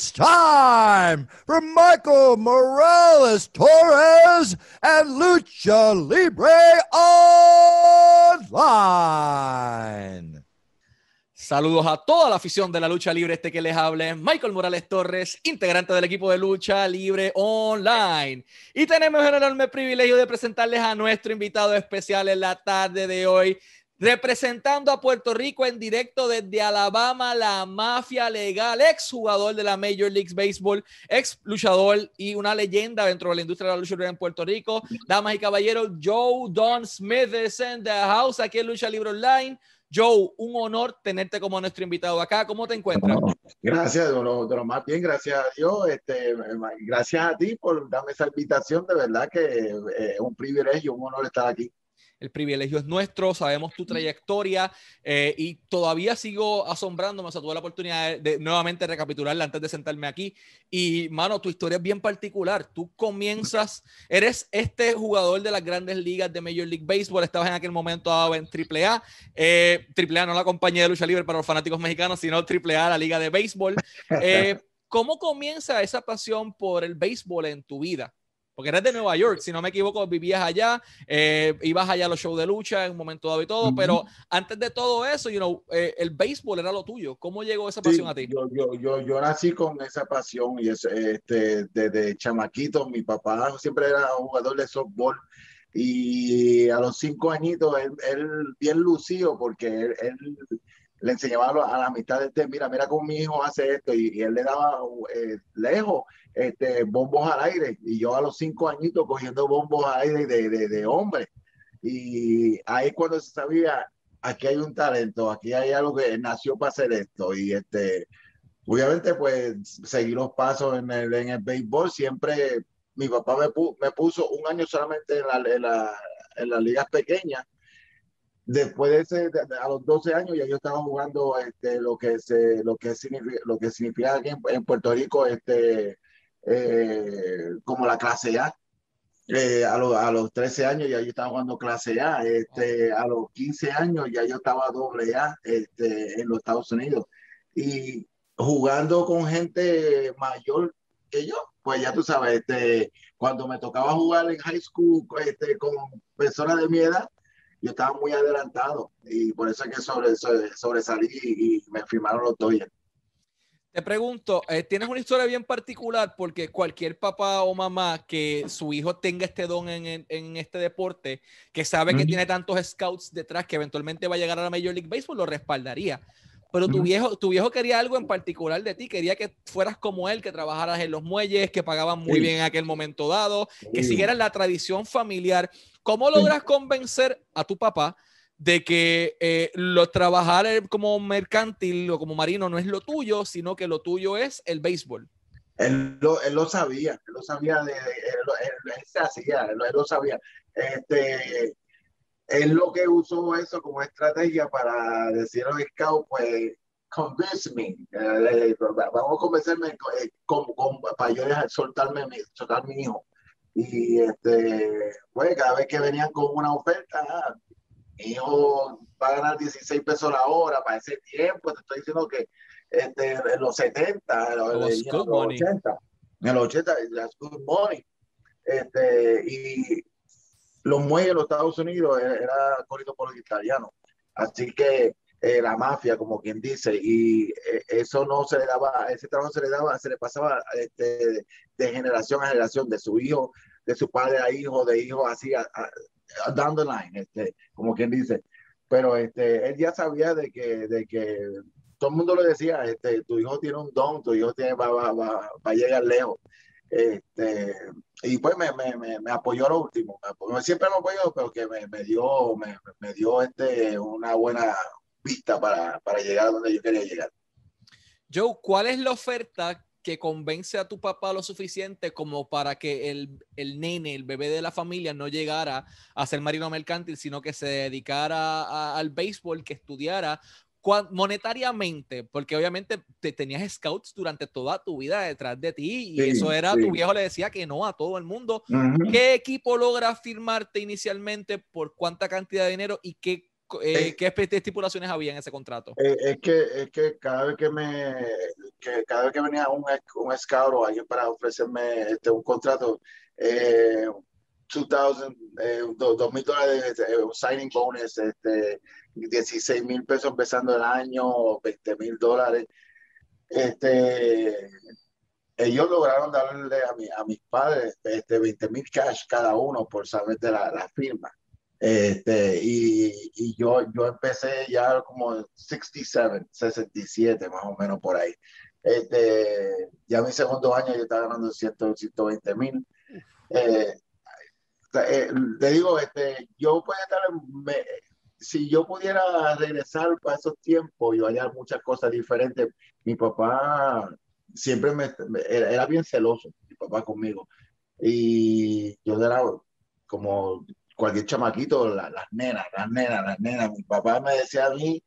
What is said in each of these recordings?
It's time for Michael Morales Torres and Lucha Libre Online. Saludos a toda la afición de la lucha libre. Este que les hable, Michael Morales Torres, integrante del equipo de lucha libre online. Y tenemos el enorme privilegio de presentarles a nuestro invitado especial en la tarde de hoy, representando a Puerto Rico en directo desde Alabama, la mafia legal, ex jugador de la Major League Baseball, ex luchador y una leyenda dentro de la industria de la lucha libre en Puerto Rico. Damas y caballeros, Joe Don Smith is the house aquí en Lucha Libre Online. Joe, un honor tenerte como nuestro invitado acá. ¿Cómo te encuentras? Gracias, de lo, de más bien, gracias a Dios. Este, gracias a ti por darme esa invitación. De verdad que eh, es un privilegio, un honor estar aquí el privilegio es nuestro, sabemos tu trayectoria eh, y todavía sigo asombrándome, o sea, tuve la oportunidad de, nuevamente recapitularla antes de sentarme aquí y, mano, tu historia es bien particular, tú comienzas, eres este jugador de las grandes ligas de Major League Baseball, estabas en aquel momento en AAA, eh, AAA no la compañía de lucha libre para los fanáticos mexicanos, sino AAA, la liga de béisbol. Eh, ¿Cómo comienza esa pasión por el béisbol en tu vida? Porque eres de Nueva York, si no me equivoco, vivías allá, eh, ibas allá a los shows de lucha en un momento dado y todo, pero antes de todo eso, you know, eh, el béisbol era lo tuyo. ¿Cómo llegó esa pasión a ti? Yo, yo, yo, yo, nací con esa pasión y es, este, desde chamaquito, mi papá siempre era jugador de softball y a los cinco añitos él, él bien lucido porque él, le enseñaba a la mitad de este, mira, mira cómo mi hijo hace esto y, él le daba eh, lejos este, bombos al aire y yo a los cinco añitos cogiendo bombos al aire de, de, de hombre. Y ahí cuando se sabía, aquí hay un talento, aquí hay algo que nació para hacer esto. Y este, obviamente pues seguir los pasos en el, en el béisbol, siempre mi papá me, me puso un año solamente en, la, en, la, en las ligas pequeñas después de ese, a los 12 años ya yo estaba jugando este, lo que se, lo que significa, lo que significa aquí en, Puerto Rico este, eh, como la clase A. Eh, a, a, los 13 años ya yo estaba jugando clase A, este, a los 15 años ya yo estaba doble A este, en los Estados Unidos y jugando con gente mayor que yo, pues ya tú sabes, este, cuando me tocaba jugar en high school este, con personas de mi edad, yo estaba muy adelantado y por eso es que sobre, sobresalí y, me firmaron los Dodgers. Te pregunto, eh, tienes una historia bien particular porque cualquier papá o mamá que su hijo tenga este don en, en, este deporte, que sabe que tiene tantos scouts detrás que eventualmente va a llegar a la Major League Baseball, lo respaldaría. Pero tu viejo, tu viejo quería algo en particular de ti, quería que fueras como él, que trabajaras en los muelles, que pagaban muy bien en aquel momento dado, que siguieras la tradición familiar. ¿Cómo logras convencer a tu papá de que eh, lo trabajar como mercantil o como marino no es lo tuyo, sino que lo tuyo es el béisbol? Él lo, él lo sabía, él lo sabía, de, él, se hacía, él, lo sabía. Este, él lo que usó eso como estrategia para decir a los scouts, pues, convince me, eh, vamos a convencerme eh, para yo soltarme, soltar mi hijo. Y este, pues cada vez que venían con una oferta, mi hijo va a ganar 16 pesos la hora para ese tiempo, te estoy diciendo que este, en los 70, en los, 80, en los 80, las good money. Este, y los muelles de los Estados Unidos era corrido por los italianos. Así que eh, la mafia, como quien dice, y eh, eso no se le daba, ese trabajo se le daba, se le pasaba este, de, generación a generación, de su hijo, de su padre a hijo, de hijo así, a, down the line, este, como quien dice. Pero este, él ya sabía de que, de que todo el mundo le decía, este, tu hijo tiene un don, tu hijo tiene, va, va, va, va a llegar lejos. Este, y pues me, me, me, apoyó lo último. Siempre me apoyó, pero que me, me dio, me, dio este, una buena vista para, para llegar a donde yo quería llegar. Joe, ¿cuál es la oferta que convence a tu papá lo suficiente como para que el, el, nene, el bebé de la familia, no llegara a ser marino mercantil, sino que se dedicara al béisbol, que estudiara monetariamente, porque obviamente te tenías scouts durante toda tu vida detrás de ti y eso era, tu viejo le decía que no a todo el mundo. ¿Qué equipo logra firmarte inicialmente? ¿Por cuánta cantidad de dinero? ¿Y qué eh. ¿qué estipulaciones había en ese contrato? Eh, es que es que cada vez que me que cada vez que venía un, un scout o alguien para ofrecerme este un contrato eh, 2000 eh, do- dos mil dólares eh, un signing bonus este 16 mil pesos empezando el año 20 mil dólares este ellos lograron darle a, mi, a mis padres este 20 mil cash cada uno por saber de la, la firma este, y, y yo, yo empecé ya como 67, 67 más o menos por ahí. Este, ya mi segundo año yo estaba ganando 100, 120 mil. Eh, eh, le digo, este, yo podía estar, me- si yo pudiera regresar para esos tiempos, yo haría muchas cosas diferentes. Mi papá siempre me, me- era bien celoso, mi papá conmigo. Y yo era como cualquier chamaquito, la- las nenas, las nenas, las nenas. Mi papá me decía a mí,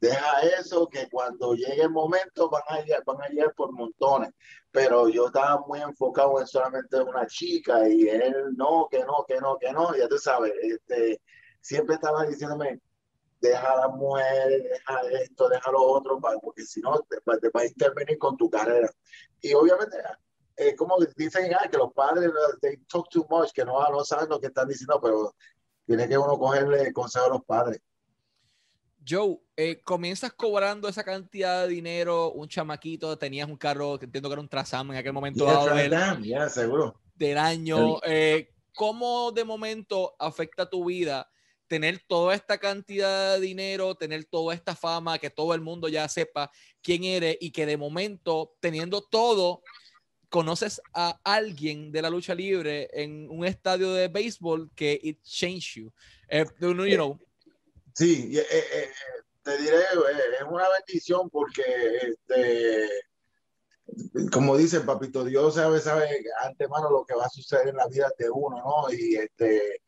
deja eso, que cuando llegue el momento van a llegar, van a llegar por montones. Pero yo estaba muy enfocado en solamente una chica y él no, que no, que no, que no. Ya tú sabes, este, siempre estaba diciéndome, deja a la mujer, deja esto, deja lo otro, porque si no te, te va a intervenir con tu carrera. Y obviamente, eh, como dicen ah, que los padres they talk too much, que no, no saben lo que están diciendo, pero tiene que uno cogerle consejo a los padres. Joe, eh, comienzas cobrando esa cantidad de dinero, un chamaquito, tenías un carro que entiendo que era un Trasam en aquel momento Yeah, dado del, yeah, seguro. del año. eh, ¿Cómo de momento afecta tu vida tener toda esta cantidad de dinero, tener toda esta fama, que todo el mundo ya sepa quién eres y que de momento, teniendo todo, conoces a alguien de la lucha libre en un estadio de béisbol que it changed you? Eh, you know, know, Sí, y, eh, eh, te diré, eh, es una bendición porque, este, como dicen, papito Dios sabe, sabe antemano lo que va a suceder en la vida de uno, ¿no? Y este,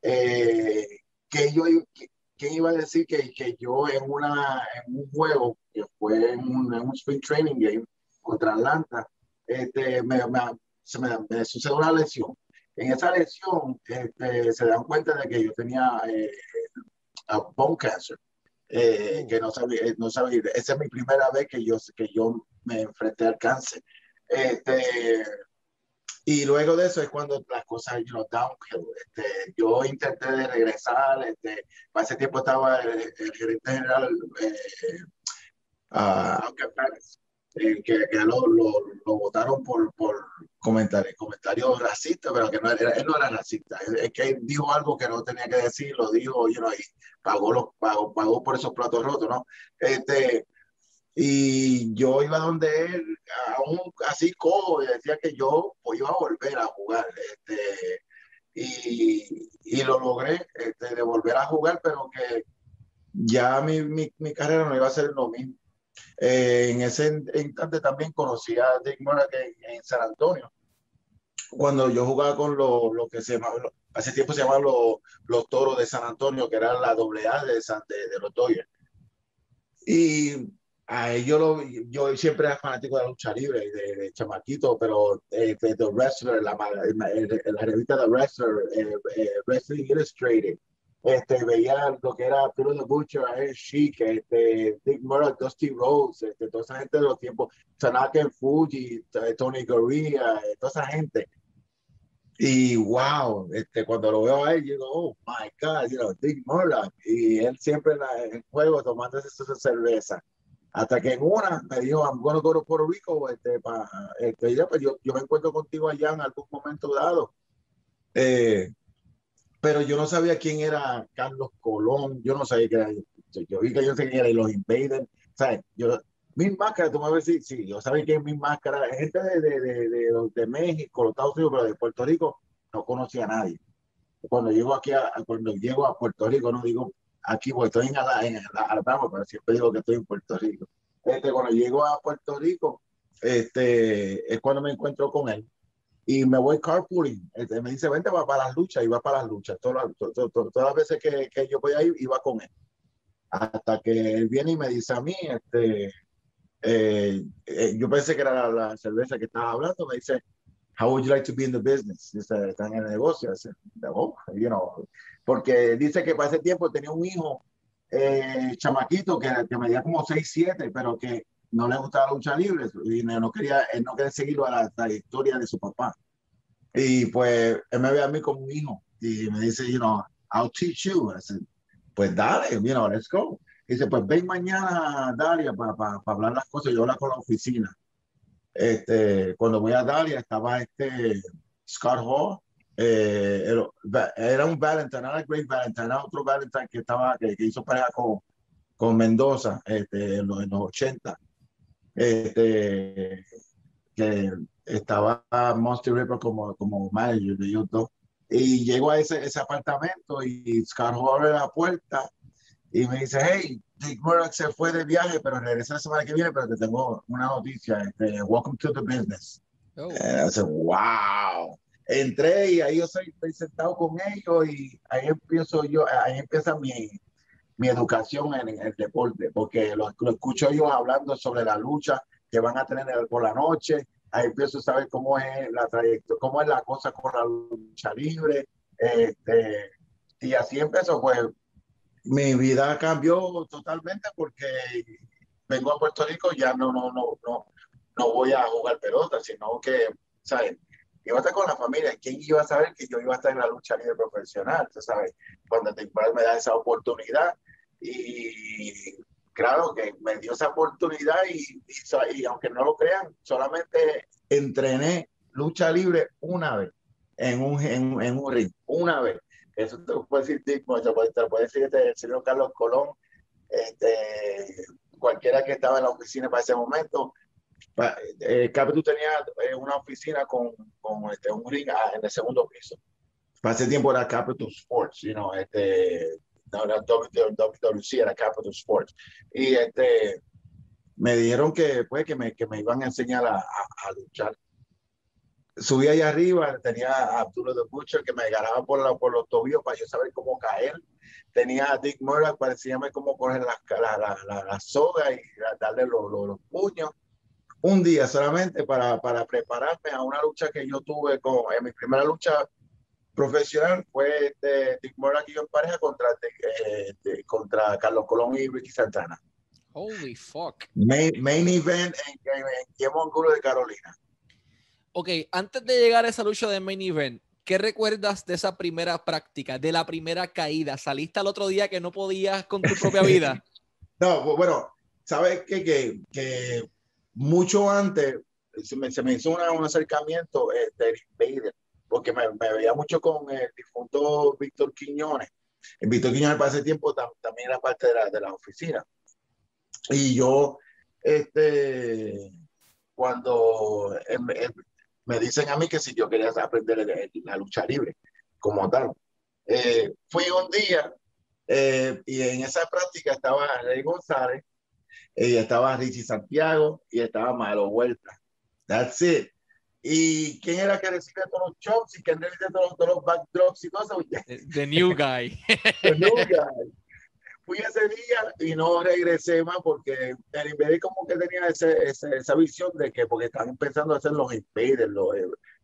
eh, que yo, que- ¿quién iba a decir que, que yo en, una, en un juego, que fue en un, en un spring training game contra Atlanta, este, me, me- se me, me sucedió una lesión. En esa lesión este, se dan cuenta de que yo tenía eh, bone cancer, eh, que no sabía, eh, no sabía, esa es mi primera vez que yo, que yo me enfrenté al cáncer. Este, y luego de eso es cuando las cosas, you know, downhill. Este, yo intenté de regresar, este, para ese tiempo estaba el, el gerente general, eh, Pérez, que, que lo, lo, votaron por, por comentarios, comentarios racistas, pero que no era, él no era racista, es, que dijo algo que no tenía que decir, lo dijo, you know, y pagó, los, pagó, pagó por esos platos rotos, ¿no? Este, y yo iba donde él, aún así cojo, y decía que yo pues, iba a volver a jugar. Este, y, y lo logré, este, de volver a jugar, pero que ya mi, mi, mi carrera no iba a ser lo mismo. Eh, en ese instante también conocí a Dick Murray en, San Antonio. Cuando yo jugaba con lo, lo que se llamaba, hace tiempo se llamaban los, los toros de San Antonio, que era la doble A de, de, de los Dodgers. Y a ellos lo, yo siempre era fanático de la lucha libre, de, de chamaquito, pero eh, de The Wrestler, la, el- el- la revista The Wrestler, eh, eh, Wrestling Illustrated, este, veía lo que era Arturo the Butcher, Iron Sheik, este, Dick Murdoch, Dusty Rhodes, este, toda esa gente de los tiempos, Tanaka Fuji, t- Tony Gurria, eh, toda esa gente. Y wow, este, cuando lo veo a él, digo, oh my God, you know, Dick Murdoch. Y él siempre en, la- en juego tomando esa cerveza. Hasta que en una me dijo, I'm going to go to Puerto Rico, este, pa, este, pues yo, yo me encuentro contigo allá en algún momento dado. Eh, pero yo no sabía quién era Carlos Colón, yo no sabía quién era, yo, yo vi que yo sé quién era los Invaders, ¿sabes? Yo, mis máscaras, tú me ves, sí, sí, yo sabía que mis máscaras, gente de, de, de, de, México, los Estados Unidos, pero de Puerto Rico, no conocía a nadie. Cuando llego aquí, a, cuando llego a Puerto Rico, no digo aquí, porque estoy en, Ala- en Ala- Alabama, pero siempre digo que estoy en Puerto Rico. Este, cuando llego a Puerto Rico, este, es cuando me encuentro con él y me voy carpooling. Este, me dice, vente va para las luchas y va para las luchas. Todas, las- to- to- to- todas las veces que, que yo podía ir, iba con él. Hasta que él viene y me dice a mí, este, eh, eh, yo pensé que era la, la cerveza que estaba hablando, me dice, how would you like to be in the business? Dice, están en el negocio. Dice, "Oh, you know", porque dice que para ese tiempo tenía un hijo eh, chamaquito que, que medía como 6'7", pero que no le gustaba la lucha libre y no quería, él no quería seguirlo a la trayectoria de su papá. Y pues él me ve a mí como un hijo y me dice, you know, I'll teach you. I said, pues dale, you know, let's go. Y dice, pues ven mañana, Dalia, para pa, pa hablar las cosas. Yo hablo con la oficina. Este, cuando voy a Dalia, estaba este Scott Hall. Eh, era, era, un Valentine, era Great Valentine, era otro Valentine que estaba, que, que hizo pareja con, con Mendoza este, en, los, en los 80 este, que estaba Monster Ripper como, como manager de YouTube. Y llego a ese, ese apartamento y Scott abre la puerta y me dice, hey, Dick Murdoch se fue de viaje, pero regresa la semana que viene, pero te tengo una noticia, este, welcome to the business. Oh. Eh, wow. Entré y ahí yo soy, estoy sentado con ellos y ahí empiezo yo, ahí empieza mi, mi educación en, el deporte, porque lo, escucho ellos hablando sobre la lucha que van a tener por la noche, ahí empiezo a saber cómo es la trayectoria, cómo es la cosa con la lucha libre, este, y así empezó, pues mi vida cambió totalmente porque vengo a Puerto Rico, ya no, no, no, no, no voy a jugar pelota, sino que, ¿sabes? Iba a estar con la familia. ¿Quién iba a saber que yo iba a estar en la lucha libre profesional? ¿Sabes? Cuando te me da esa oportunidad, y claro que me dio esa oportunidad y, y, aunque no lo crean, solamente entrené lucha libre una vez en un, en, en un ring, una vez. Eso te lo puede decir, te puede, te lo puede decir este, el señor Carlos Colón, este, cualquiera que estaba en la oficina para ese momento. Eh, tú tenía eh, una oficina con, con este, un ring ah, en el segundo piso. Para ese tiempo era Capital Sports, you know, este, no era WWC, era Capital Sports. Y este, me dijeron que, pues, que, me, que me iban a enseñar a, a, luchar. Subí allá arriba, tenía a Arturo de Butcher que me agarraba por, la, por los tobillos para yo saber cómo caer. Tenía a Dick Murdoch para enseñarme cómo coger la, la, la, la soga y darle los, los, puños. Un día solamente para, para prepararme a una lucha que yo tuve con, en mi primera lucha profesional fue de Dick Murdoch y yo en pareja contra, eh, contra Carlos Colón y Ricky Santana. Holy fuck. Main, event en, en, de Carolina. Ok, antes de llegar a esa lucha de main event, ¿qué recuerdas de esa primera práctica, de la primera caída? ¿Saliste al otro día que no podías con tu propia vida? no, bueno, sabes que, que mucho antes se me, se me hizo un acercamiento eh, de Invader porque me, veía mucho con el difunto Víctor Quiñones. El Víctor Quiñones para ese tiempo también era parte de la, de la oficina. Y yo, este, cuando me dicen a mí que si yo quería aprender la lucha libre como tal, eh, fui un día eh, y en esa práctica estaba Rey González, y estaba Richie Santiago y estaba Malo Huerta. That's it. ¿Y quién era que recibía todos los chops y quién recibía todos, todos los backdrops y todo eso? The, new guy. The new guy. Fui ese día y no regresé más porque el Invader como que tenía ese, ese, esa visión de que, porque estaban empezando a hacer los Invaders, los,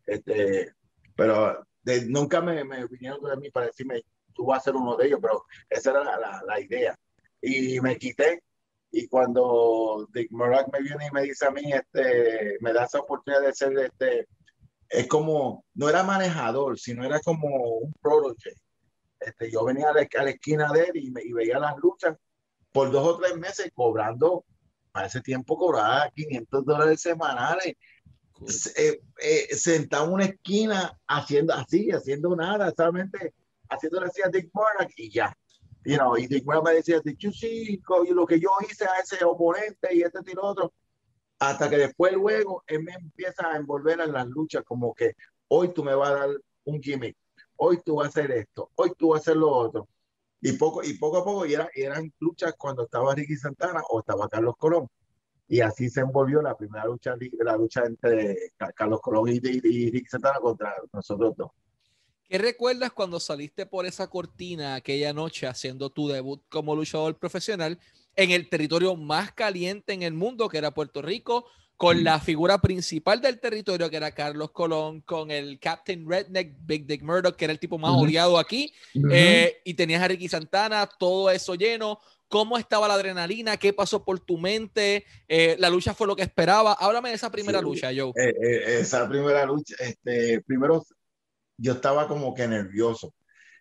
este, pero de, nunca me, me, vinieron de mí para decirme, tú vas a ser uno de ellos, pero esa era la, la, la idea. Y me quité y cuando Dick Murdoch me viene y me dice a mí, este, me da esa oportunidad de ser, este, es como, no era manejador, sino era como un protege. Este, yo venía a la, esquina de él y, me, y, veía las luchas por dos o tres meses cobrando, para ese tiempo cobraba 500 dólares semanales, eh, eh, sentado en una esquina haciendo así, haciendo nada, solamente haciendo así a Dick Murdoch y ya you know, y me decía, yo sí, lo que yo hice a ese oponente y este tiro otro, hasta que después luego él me empieza a envolver en las luchas como que hoy tú me vas a dar un gimmick, hoy tú vas a hacer esto, hoy tú vas a hacer lo otro. Y poco, y poco a poco, y, era, eran luchas cuando estaba Ricky Santana o estaba Carlos Colón. Y así se envolvió la primera lucha, la lucha entre Carlos Colón y, y Ricky Santana contra nosotros dos. ¿Qué recuerdas cuando saliste por esa cortina aquella noche haciendo tu debut como luchador profesional en el territorio más caliente en el mundo, que era Puerto Rico, con la figura principal del territorio, que era Carlos Colón, con el Captain Redneck, Big Dick Murdoch, que era el tipo más odiado aquí, eh, y tenías a Ricky Santana, todo eso lleno. ¿Cómo estaba la adrenalina? ¿Qué pasó por tu mente? Eh, ¿La lucha fue lo que esperaba? Háblame de esa primera Sí. lucha, Joe. Eh, eh, esa primera lucha, este, primero yo estaba como que nervioso,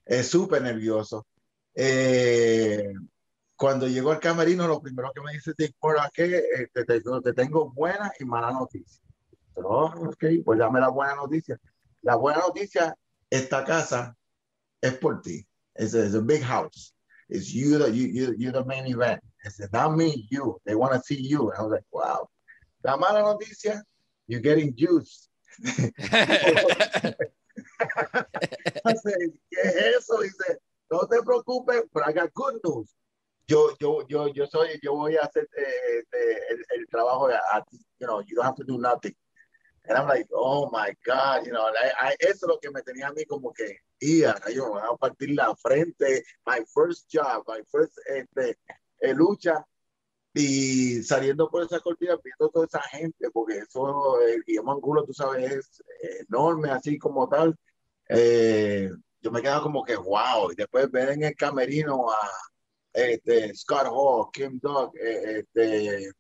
eh, súper nervioso. Eh, cuando llegó al camerino, lo primero que me dice Dick es que eh, te, te- te tengo buena y mala noticia. Pero, oh, ok, pues dame la buena noticia. La buena noticia, esta casa es por ti. It's a, big house. It's you, the, you, you, you're the main event. It's not me, you. They want to see you. And I was like, wow. La mala noticia, you're getting juice. ¿qué es eso? Dice, no te preocupes, I got good news. Yo, yo, yo, yo soy, yo voy a hacer eh, eh, el, el trabajo a ti. You know, you don't have to do nothing. And I'm like, oh my God, you know, I, I- eso es lo que me tenía a mí como que, ia, yo me voy a partir la frente, my first job, my first este, eh, lucha, y saliendo por esa cortina, viendo toda esa gente, porque eso, el Guillermo Angulo, tú sabes, es enorme, así como tal. Eh, yo me quedaba como que, wow, y después ver en el camerino a este, Scott Hall, Kim Dog, eh, este,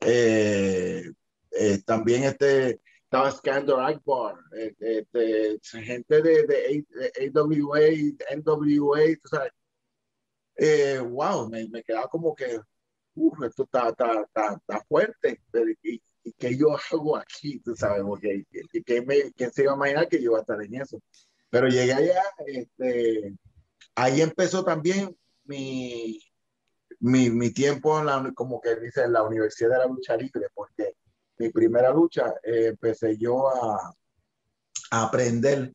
eh, también este, estaba Skander Akbar, este, gente de, de, AWA, NWA, tú sabes. Eh, wow, me, me quedaba como que, uf, esto está, está, está, está fuerte, ¿y, y qué yo hago aquí? Tú sabes, porque y- ¿quién, me, quién se iba a imaginar que yo iba a estar en eso? Pero llegué allá, este, ahí empezó también mi, mi, mi tiempo en la, como que dice, en la Universidad de la Lucha Libre, porque mi primera lucha eh, empecé yo a, a aprender.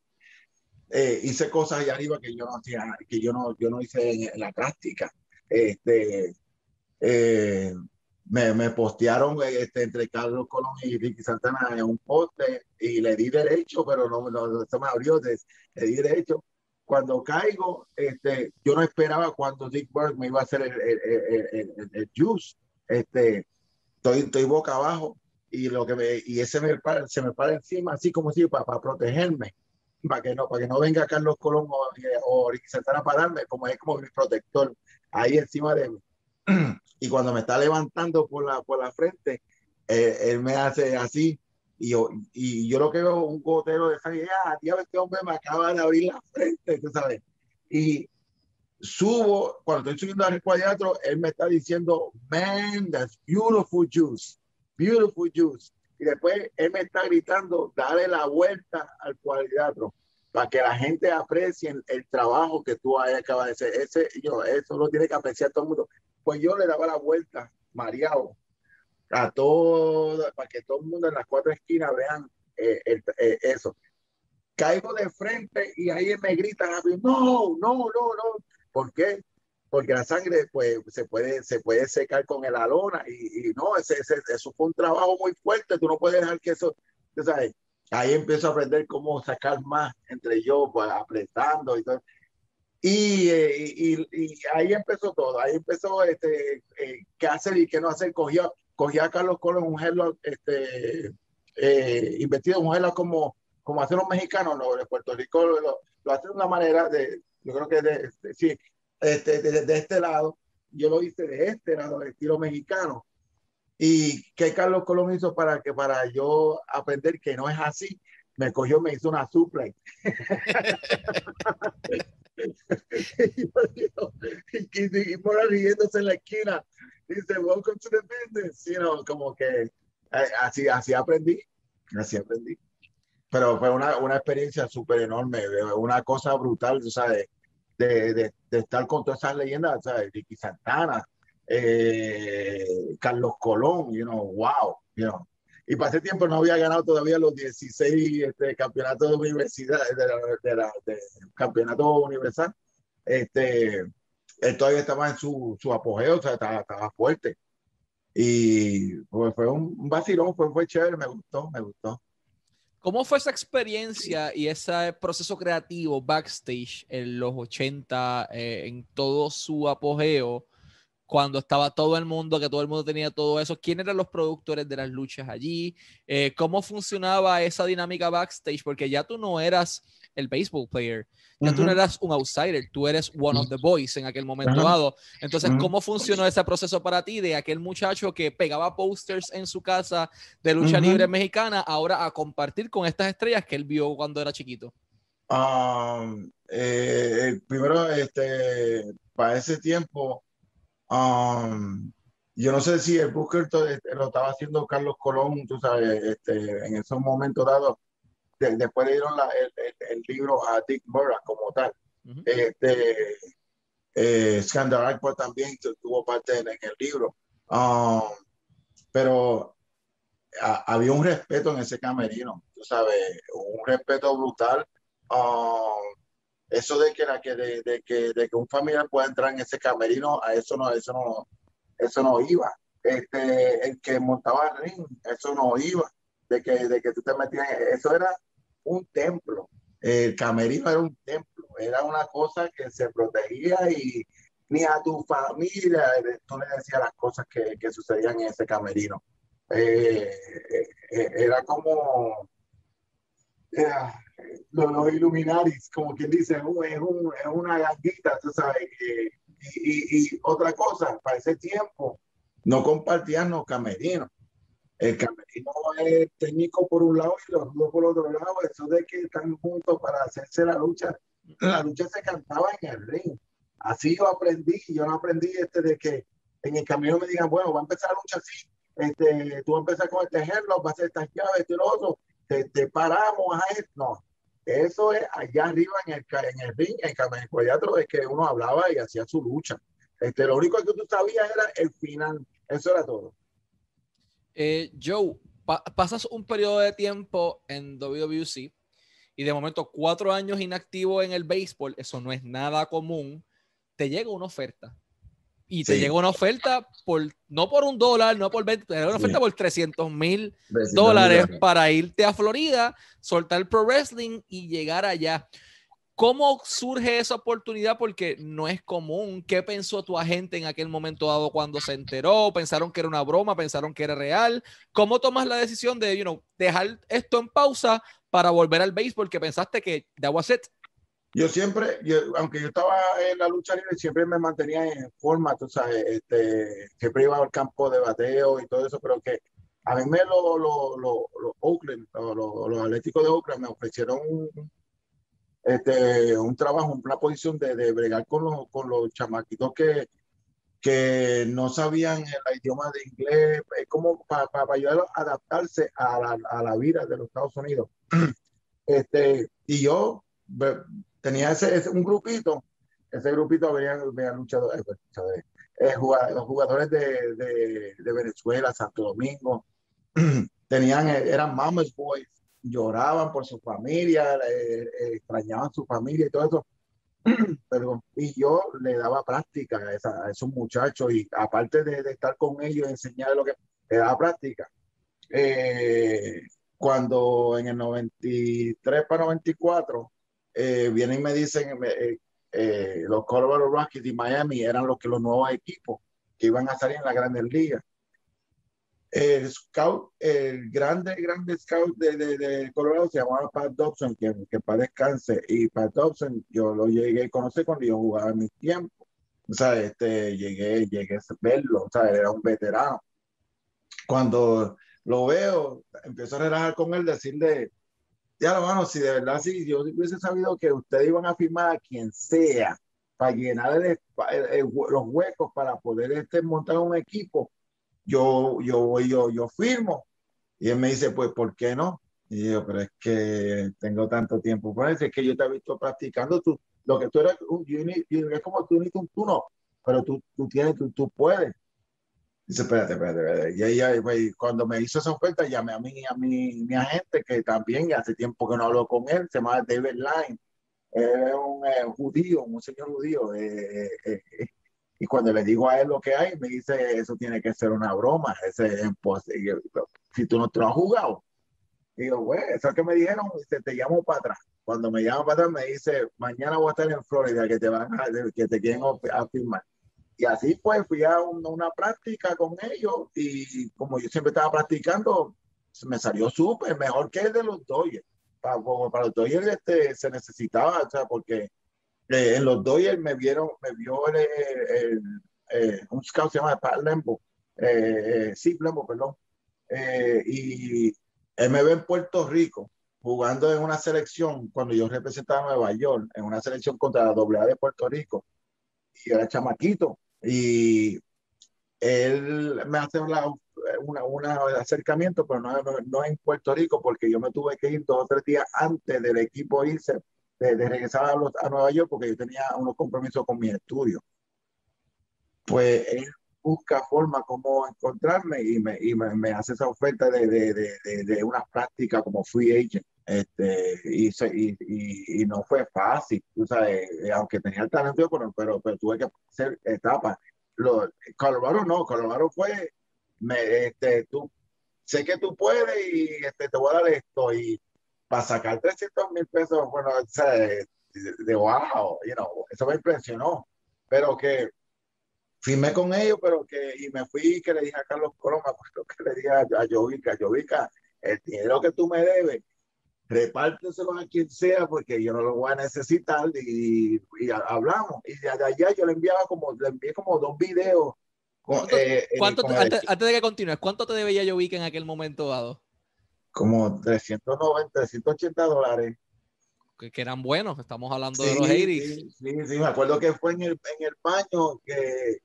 Eh, hice cosas allá arriba que yo no hacía, que yo no, yo no hice en, en la práctica. Este, eh, me, me postearon eh, este, entre Carlos Colón y Ricky Santana en un poste y le di derecho, pero no, no, se me abrió, le, le di derecho. Cuando caigo, este, yo no esperaba cuando Dick Berg me iba a hacer el, el, el, el, juice. Este, estoy, estoy boca abajo y lo que me, y ese me para- se me para encima así como si para, para protegerme para que no para que no venga Carlos Colón o, o Ricky Santana para darme como es como mi protector ahí encima de mí y cuando me está levantando por la por la frente eh, él me hace así y yo, y yo lo que veo un gotero de sangre ah, diablo, este hombre me acaba de abrir la frente tú sabes y subo, cuando estoy subiendo al cuadrilátero, él me está diciendo, man, that's beautiful juice, beautiful juice. Y después él me está gritando, dale la vuelta al cuadrilátero para que la gente aprecie el, trabajo que tú acabas de hacer. Ese, yo, eso lo tiene que apreciar todo el mundo. Pues yo le daba la vuelta, mareado, a todo, para que todo el mundo en las cuatro esquinas vean eh, el- eh, eso. Caigo de frente y ahí me grita, no, no, no, no. ¿Por qué? Porque la sangre pues, se, puede, se puede secar con el alona y, y no, ese, ese- eso fue un trabajo muy fuerte, tú no puedes dejar que eso, tú sabes, ahí empiezo a aprender cómo sacar más entre yo, pues, apretando y todo. Y, eh, y, y- ahí empezó todo, ahí empezó este, eh, qué hacer y qué no hacer. Cogía, cogía a Carlos Colón un headlock, este, eh, invertido en un headlock como, como hacen los mexicanos, no, de Puerto Rico lo, lo, de una manera de, yo creo que de, de- sí, este, de, de este lado, yo lo hice de este lado, de estilo mexicano. Y qué Carlos Colón hizo para que para yo aprender que no es así, me cogió, me hizo una suplex. y, y, y por ahí riéndose en la esquina, dice, welcome to the business, you know, como que eh, así, así aprendí, así aprendí. Pero fue una, una experiencia súper enorme, eh, una cosa brutal, sabes, de, de, de estar con todas esas leyendas, ¿sabes? Ricky Santana, eh, Carlos Colón, you know, wow, you know. Y para ese tiempo no había ganado todavía los 16 este, campeonatos de universidad, de la, de la- de campeonato universal. Este, él todavía estaba en su, su apogeo, o sea, estaba, estaba fuerte. Y pues, fue un, un vacilón, fue, fue chévere, me gustó, me gustó. ¿Cómo fue esa experiencia y ese proceso creativo backstage en los 80, eh, en todo su apogeo, cuando estaba todo el mundo, que todo el mundo tenía todo eso? ¿Quién eran los productores de las luchas allí? Eh, ¿Cómo funcionaba esa dinámica backstage? Porque ya tú no eras el baseball player. Ya tú no eras un outsider, tú eres one of the boys en aquel momento dado. Entonces, ¿cómo funcionó ese proceso para ti de aquel muchacho que pegaba posters en su casa de lucha libre mexicana ahora a compartir con estas estrellas que él vio cuando era chiquito? Um, eh, primero, este, para ese tiempo, um, yo no sé si el Booker este, lo estaba haciendo Carlos Colón, tú sabes, este, en esos momentos dados, después le dieron el, libro a Dick Murray como tal. este, eh, Scandal pues, también tuvo parte en, el libro. Um, pero había un respeto en ese camerino, tú sabes, un respeto brutal. Um, eso de que, la que, de, que, de que un familiar pueda entrar en ese camerino, a eso no, eso no, eso no iba. Este, el que montaba el ring, eso no iba. De que, de que tú te metías, eso era un templo. El camerino era un templo, era una cosa que se protegía y ni a tu familia tú le decías las cosas que, que sucedían en ese camerino. Eh, eh, era como los, los, Illuminaris, como quien dice, es, un, es, una ganguita, tú sabes. y, y, otra cosa, para ese tiempo no compartían los camerinos el camerino es técnico por un lado y los dos por otro lado. Eso de que están juntos para hacerse la lucha, la lucha se cantaba en el ring. Así yo aprendí, yo no aprendí este de que en el camino me digan, bueno, va a empezar la lucha así, este, tú vas a empezar con este ejemplo, vas a hacer estas llaves, y lo otro, te, paramos a esto. No, eso es allá arriba en el, en el ring, en el cuadro, es que uno hablaba y hacía su lucha. Este, lo único que tú sabías era el final, eso era todo. Eh, Joe, pasas un periodo de tiempo en WWC y de momento cuatro años inactivo en el béisbol, eso no es nada común, te llega una oferta. Y te llega una oferta por, no por un dólar, no por 20, te llega una oferta por 300 mil dólares para irte a Florida, soltar el pro wrestling y llegar allá. ¿Cómo surge esa oportunidad? Porque no es común. ¿Qué pensó tu agente en aquel momento dado cuando se enteró? ¿Pensaron que era una broma? ¿Pensaron que era real? ¿Cómo tomas la decisión de you know, dejar esto en pausa para volver al béisbol? Que pensaste que that was it. Yo siempre, aunque yo estaba en la lucha libre, siempre me mantenía en forma, tú sabes, este, siempre iba al campo de bateo y todo eso, pero que a mí me los lo, lo, Oakland, los Atléticos de Oakland me ofrecieron un, este, un trabajo, una posición de, de bregar con los, con los chamaquitos que, que no sabían el idioma de inglés, es como para, para ayudarlos a adaptarse a la, a la, vida de los Estados Unidos. Este, y yo tenía ese, un grupito, ese grupito había, había luchado, eh, pues, eh, los jugadores de, de, de, Venezuela, Santo Domingo, tenían, eran Mama's Boys, lloraban por su familia, eh, extrañaban su familia y todo eso. Y yo le daba práctica a, esos muchachos y aparte de, estar con ellos, enseñarles lo que le daba práctica. Eh, cuando en el 93 para 94 eh, vienen y me dicen los Colorado Rockies y Miami eran los que los nuevos equipos que iban a salir en la Grandes Ligas el scout, el grande, grande scout de, de, de Colorado se llamaba Pat Dobson, que, que para descanse. Y Pat Dobson, yo lo llegué a conocer cuando yo jugaba en mis tiempos. O sea, este, llegué, llegué a verlo, o sea, era un veterano. Cuando lo veo, empiezo a relajar con él, decirle, ya lo mano, si de verdad, si yo hubiese sabido que ustedes iban a firmar a quien sea para llenar los huecos para poder este, montar un equipo, yo, yo yo, yo firmo. Y él me dice, pues, ¿por qué no? Y yo, pero es que tengo tanto tiempo. Pues es que yo te he visto practicando, tú, lo que tú eres, es como tú, tú, tú no, pero tú, tú tienes, tú, tú puedes. Dice, espérate, espérate, Y ella, pues, cuando me hizo esa oferta, llamé a mí, a mi, mi agente, que también hace tiempo que no hablo con él, se llama David Line. es un eh, judío, un señor judío. Eh, eh, y cuando le digo a él lo que hay, me dice, eso tiene que ser una broma, ese es imposible. Si tú no te lo has jugado. Y digo, güey, eso que me dijeron, dice, te llamo para atrás. Cuando me llama para atrás, me dice, mañana voy a estar en Florida, que te van que te quieren a firmar. Y así pues fui a una, práctica con ellos y como yo siempre estaba practicando, me salió súper, mejor que el de los Dodgers. para, los Dodgers este, se necesitaba, o sea, porque eh, en los Dodgers me vieron, me vio eh, un scout se llama Pat Lembo, eh, sí, Lembo, perdón, y él me ve en Puerto Rico jugando en una selección cuando yo representaba a Nueva York, en una selección contra la AA de Puerto Rico, y era chamaquito, y él me hace una, un acercamiento, pero no, en Puerto Rico, porque yo me tuve que ir dos o tres días antes del equipo irse, de, regresar a, Nueva York, porque yo tenía unos compromisos con mi estudio. Pues él busca forma como encontrarme y me, hace esa oferta de, de, de, de, una práctica como free agent. Este, y, y, y, no fue fácil, tú sabes, aunque tenía el talento, pero, pero, tuve que hacer etapas. Lo, Colorado no, Colorado fue me, este, tú, sé que tú puedes y este, te voy a dar esto y para sacar 300 mil pesos, bueno, o sea, de, de, wow, you know, eso me impresionó, pero que firmé con ellos, pero que, y me fui que le dije a Carlos Coloma, pues que le dije a, a Jovica, Jovica, el dinero que tú me debes, repárteselo a quien sea, porque yo no lo voy a necesitar, y, y hablamos, y de allá yo le enviaba como, le envié como dos videos eh, eh, ¿Cuánto, antes, de que continúes, ¿cuánto te debía Jovica en aquel momento dado? Como 390, 380 dólares. Que, que eran buenos, estamos hablando de los 80 sí, sí, sí, me acuerdo que fue en el, en el baño que,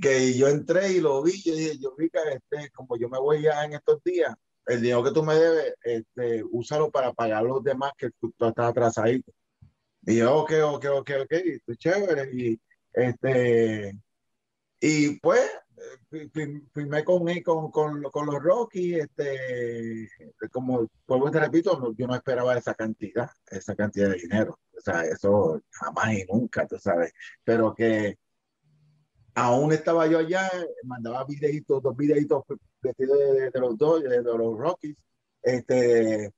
que yo entré y lo vi, y dije, Jovica, este, como yo me voy ya en estos días, el dinero que tú me debes, este, úsalo para pagar los demás que tú, estás atrasadito. Y yo, ok, ok, ok, ok, chévere. Y este, y pues firmé con, con, con, con, los Rockies, este, como vuelvo te repito, yo no esperaba esa cantidad, esa cantidad de dinero. O sea, eso jamás y nunca, tú sabes. Pero que aún estaba yo allá, mandaba videitos, dos videitos vestidos de, de, los dos, de, los Rockies, este,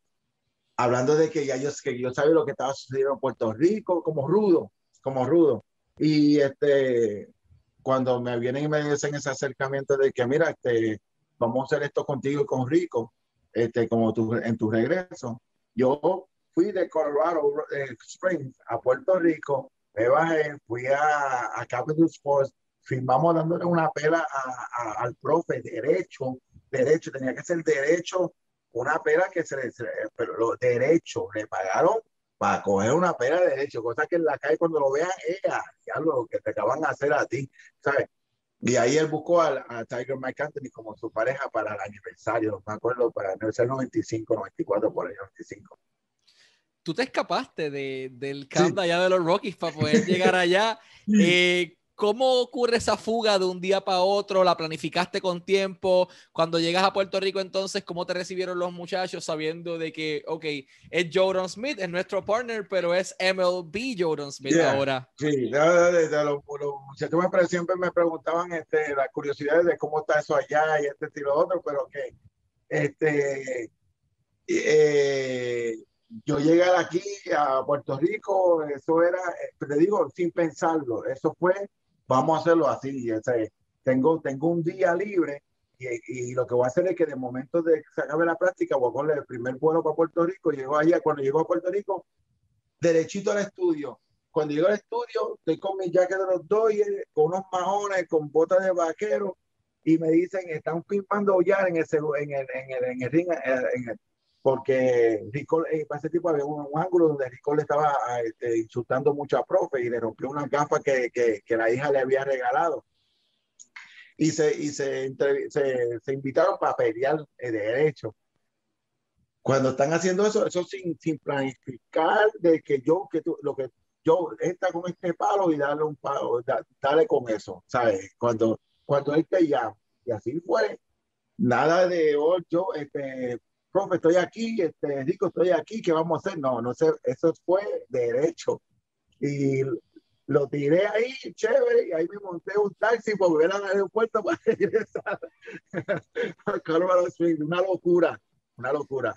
hablando de que ya yo, que yo sabía lo que estaba sucediendo en Puerto Rico, como rudo, como rudo. Y este, cuando me vienen y me dicen ese acercamiento de que, mira, este, vamos a hacer esto contigo y con Rico, este, como tu, en tu regreso. Yo fui de Colorado eh, Springs a Puerto Rico, me bajé, fui a, a Capital Sports, firmamos dándole una pela a, al profe, derecho, derecho, tenía que ser derecho, una pela que se le, pero lo derecho, le pagaron para coger una pera de derecho, cosa que en la calle cuando lo vean, ella, ya lo que te acaban de hacer a ti, ¿sabes? Y ahí él buscó a, a, Tiger Mike Anthony como su pareja para el aniversario, no me acuerdo, para el aniversario 95, 94, por ahí, 95. Tú te escapaste de, del camp allá de los Rockies para poder llegar allá. Eh, ¿Cómo ocurre esa fuga de un día para otro? ¿La planificaste con tiempo? Cuando llegas a Puerto Rico, entonces, ¿cómo te recibieron los muchachos sabiendo de que, ok, es Jordan Smith, es nuestro partner, pero es MLB Jordan Smith ahora? Sí, los, muchachos siempre me preguntaban este, las curiosidades de cómo está eso allá y este estilo otro, pero que este, eh, yo llegar aquí a Puerto Rico, eso era, eh, te digo, sin pensarlo, eso fue vamos a hacerlo así. O tengo, tengo un día libre y, y, lo que voy a hacer es que de momento de que se acabe la práctica, voy a poner el primer vuelo para Puerto Rico. Llego allá, cuando llego a Puerto Rico, derechito al estudio. Cuando llego al estudio, estoy con mi jacket de los Dodgers, con unos majones, con botas de vaquero, y me dicen, están filmando ya en el, en el, en el, en el ring, en el, porque Rico, eh, para ese tipo había un, ángulo donde Rico le estaba este, insultando mucho a profe y le rompió una gafa que, que, que, la hija le había regalado. Y se, y se, se, se invitaron para pelear de derecho. Cuando están haciendo eso, eso sin, sin planificar de que yo, que tú, lo que yo, está con este palo y darle un palo, dale con eso, ¿sabes? Cuando, cuando él te llama, y así fue, nada de, oh, yo, este, profe, estoy aquí, este, Rico, estoy aquí, ¿qué vamos a hacer? No, no sé, eso fue derecho. Y lo tiré ahí, chévere, y ahí me monté un taxi para volver al aeropuerto para regresar Una locura, una locura.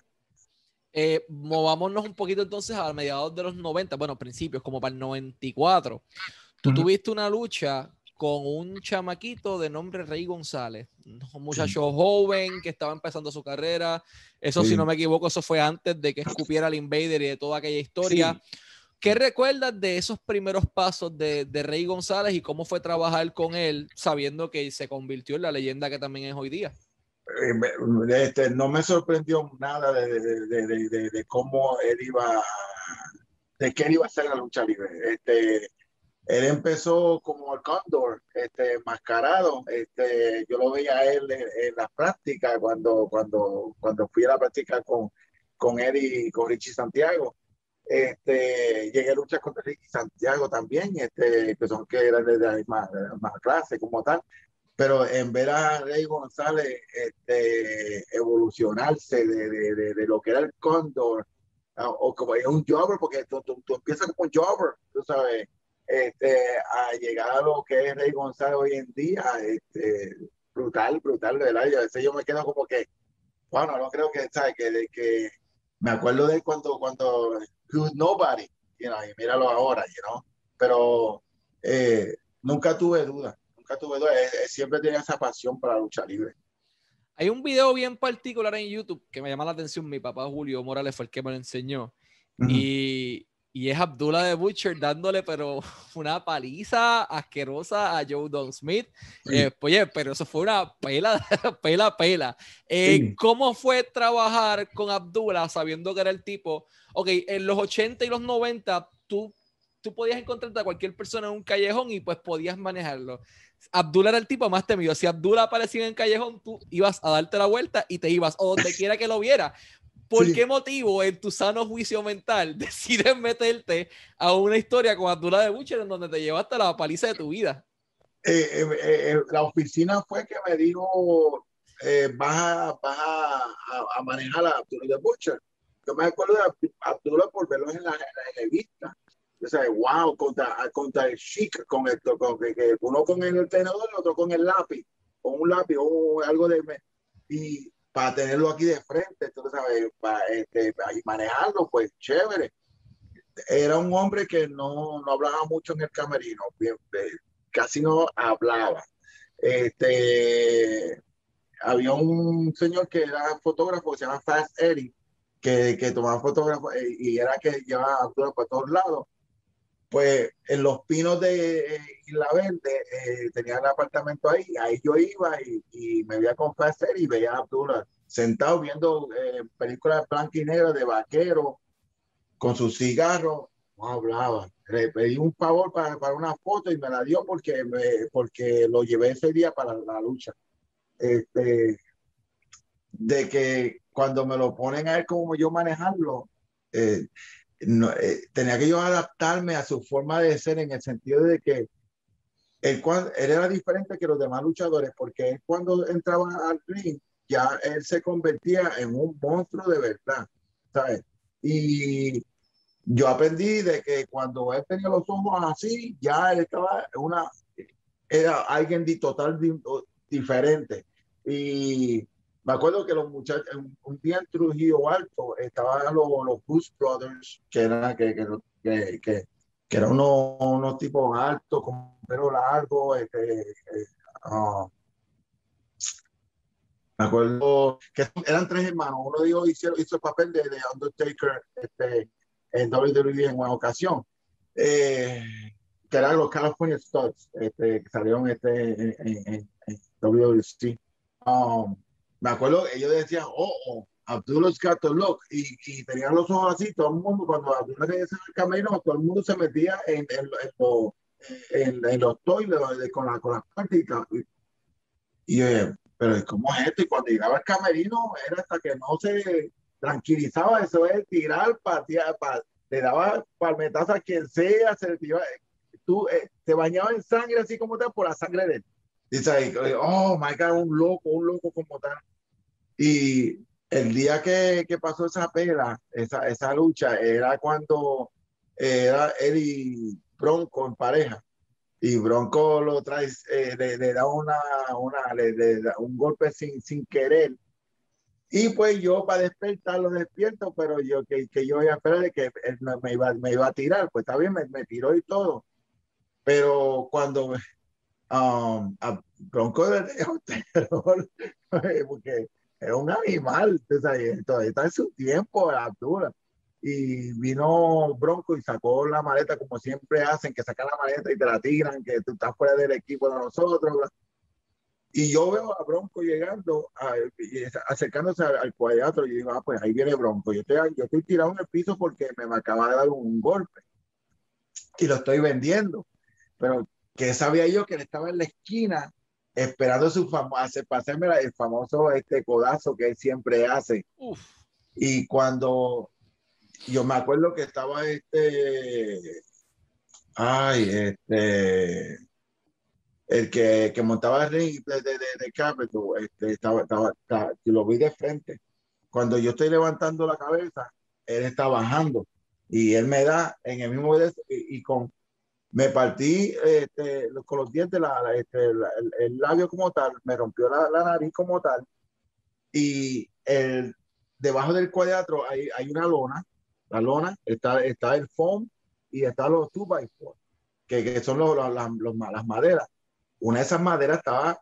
Eh, movámonos un poquito entonces a mediados de los 90, bueno, principios, como para el 94. Tú tuviste una lucha con un chamaquito de nombre Rey González, un muchacho joven que estaba empezando su carrera. Eso, si no me equivoco, eso fue antes de que escupiera al Invader y de toda aquella historia. ¿Qué recuerdas de esos primeros pasos de, de, Rey González y cómo fue trabajar con él, sabiendo que se convirtió en la leyenda que también es hoy día? Eh, este, no me sorprendió nada de, de, de, cómo él iba, de qué él iba a hacer la lucha libre. Este, él empezó como el cóndor, este, mascarado. Este, yo lo veía a él en, la práctica cuando, cuando, cuando fui a la práctica con, con él y con Richie Santiago. Este, llegué a luchar contra Richie Santiago también, este, que son que eran de la misma, clase como tal. Pero en ver a Rey González este, evolucionarse de, de, de, lo que era el cóndor, o como un jobber, porque tú, tú, tú empiezas como un jobber, tú sabes, este, a llegar a lo que es Rey González hoy en día, este, brutal, brutal, de verdad. Yo, a veces yo me quedo como que, bueno, no creo que, ¿sabes? Que, que me acuerdo de cuando, cuando, nobody, you know, y míralo ahora, you know, pero eh, nunca tuve duda, nunca tuve duda, eh, siempre tenía esa pasión para la lucha libre. Hay un video bien particular en YouTube que me llama la atención, mi papá Julio Morales fue el que me lo enseñó, y y es Abdullah de Butcher dándole, pero una paliza asquerosa a Joe Don Smith. Eh, oye, pero eso fue una pela, pela, pela. Eh, ¿Cómo fue trabajar con Abdullah sabiendo que era el tipo? Ok, en los 80 y los 90, tú, tú podías encontrarte a cualquier persona en un callejón y pues podías manejarlo. Abdullah era el tipo más temido. Si Abdullah aparecía en el callejón, tú ibas a darte la vuelta y te ibas, o donde quiera que lo viera. ¿Por qué motivo en tu sano juicio mental decides meterte a una historia con Abdullah de Butcher en donde te llevaste la paliza de tu vida? Eh, eh, eh, la oficina fue que me dijo, vas, a, vas a, manejar a Abdullah de Butcher. Yo me acuerdo de Abdullah por verlo en la, revista. O sea, wow, contra, contra el chic, con esto, con, que, uno con el tenedor, el otro con el lápiz, con un lápiz o algo de... Y para tenerlo aquí de frente, tú sabes, para, este, manejarlo, pues chévere. Era un hombre que no, no hablaba mucho en el camerino, bien, casi no hablaba. Este, había un señor que era fotógrafo, se llama Fast Eddie, que, que tomaba fotógrafos eh, y era que llevaba por todos lados pues en los pinos de eh, Isla Verde eh, tenía el apartamento ahí, ahí yo iba y, y me veía con Faster y veía a Abdullah sentado viendo eh, películas blanca y negra de vaquero con su cigarro, no hablaba. Le pedí un favor para, para una foto y me la dio porque, porque lo llevé ese día para la lucha. Este, de que cuando me lo ponen a él como yo manejarlo, eh, no, eh, tenía que yo adaptarme a su forma de ser en el sentido de que él, él era diferente que los demás luchadores, porque cuando entraba al ring, ya él se convertía en un monstruo de verdad, ¿sabes? Y yo aprendí de que cuando él tenía los ojos así, ya él estaba una, era alguien de total diferente. Y me acuerdo que los muchachos, un, día en Trujillo Alto, estaban los, los Brothers, que eran, que, que, que, que eran unos, unos, tipos altos, con pelo largo, este, eh, ah, me acuerdo que eran tres hermanos, uno ellos hizo, hizo el papel de, de Undertaker este, en WWE en una ocasión, eh, que eran los California Studs, este, que salieron este, en, en, en WWC. Um, me acuerdo, ellos decían, oh, oh the look, y, y, tenían los ojos así, todo el mundo, cuando Abdullah se el camino, todo el mundo se metía en, en, en, en los toiles con, la, con las prácticas. Y, y pero ¿cómo es esto? Y cuando llegaba el camerino, era hasta que no se tranquilizaba, eso es tirar, patear, le daba palmetazos a quien sea, se le tú, eh, te bañaba en sangre así como tal por la sangre de él. Dice ahí, oh my God, un loco, un loco como tal. Y el día que, que pasó esa pela, esa, esa lucha, era cuando era él y Bronco en pareja. Y Bronco lo trae, eh, le, da una, una le, da un golpe sin, sin querer. Y pues yo para despertarlo despierto, pero yo que, que yo iba a esperar de que él me iba, me iba a tirar, pues está bien, me, me tiró y todo. Pero cuando um, a Bronco de porque es un animal, todavía está en su tiempo, la altura. Y vino Bronco y sacó la maleta como siempre hacen, que sacan la maleta y te la tiran, que tú estás fuera del equipo de nosotros. Y yo veo a Bronco llegando, acercándose al, cuadrilátero y digo, ah, pues ahí viene Bronco. Yo estoy, yo estoy tirado en el piso porque me acaba de dar un golpe y lo estoy vendiendo. Pero que sabía yo que él estaba en la esquina esperando su famoso, para hacerme el famoso este codazo que él siempre hace. Y cuando yo me acuerdo que estaba este, ay, este, el que, que montaba el ring de, de, de, este, estaba, estaba, lo vi de frente. Cuando yo estoy levantando la cabeza, él está bajando y él me da en el mismo y, y con me partí este, con los dientes la, este, el, labio como tal, me rompió la, la, nariz como tal y el, debajo del cuadrilátero hay, hay una lona, la lona, está, está el foam y está los 2 by 4 que, que, son los, los, las maderas. Una de esas maderas estaba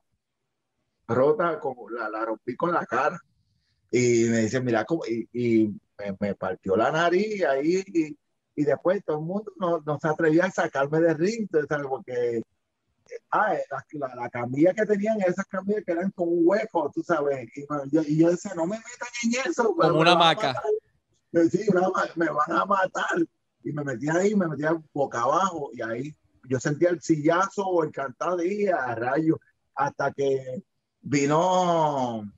rota, como la, la rompí con la cara. Y me dice, mira, cómo, y, y me, me, partió la nariz ahí y, y después todo el mundo no, no, se atrevía a sacarme de ring, ¿sabes? porque ah, la, la, camilla que tenían, esas camillas que eran con un hueco, tú sabes, y yo, y yo decía, no me metan en eso. Como una maca. Sí, me van a matar. Y me metía ahí, me metía boca abajo, y ahí yo sentía el sillazo o el cantar de a rayo, hasta que vino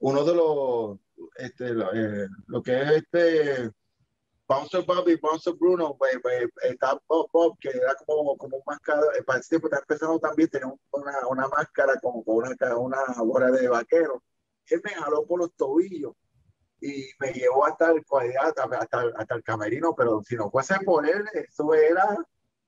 uno de los, este, lo, eh, lo que es este Bouncer Bobby, Bouncer Bruno, pues, pues, está Bob, Bob, que era como, como un máscara, eh, para ese tiempo está empezando también, tenía una, una máscara como con una, una bola de vaquero. Él me jaló por los tobillos y me llevó hasta el hasta, hasta, hasta el camerino, pero si no fuese por él, eso era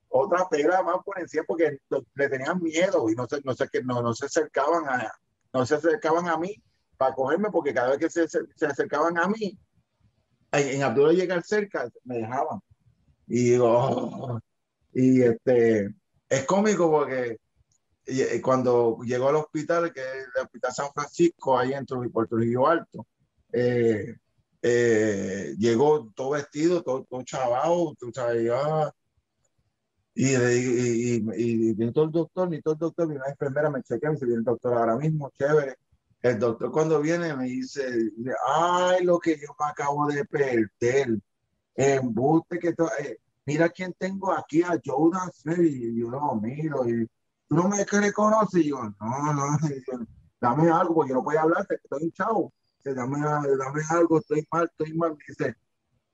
otra pera más por encima porque le tenían miedo y no se, no sé, no, no se acercaban a, no se acercaban a mí para cogerme porque cada vez que se, se acercaban a mí, en Abdullah llegar cerca, me dejaban. Y digo, oh". y este, es cómico porque cuando llegó al hospital, que es el Hospital San Francisco, ahí en Puerto Rico Alto, eh, eh, llegó todo vestido, todo, todo chavado, tú sabes, y, y, y, y, todo el doctor, ni todo el doctor, ni una enfermera me chequea, me dice, el doctor ahora mismo, chévere. El doctor cuando viene me dice, ay, lo que yo me acabo de perder, embuste que eh, mira quién tengo aquí, a Jordan y yo lo miro, y tú no me reconoces, y yo, no, no, dame algo, yo no puedo hablarte, estoy hinchado, dame, dame algo, estoy mal, estoy mal, dice,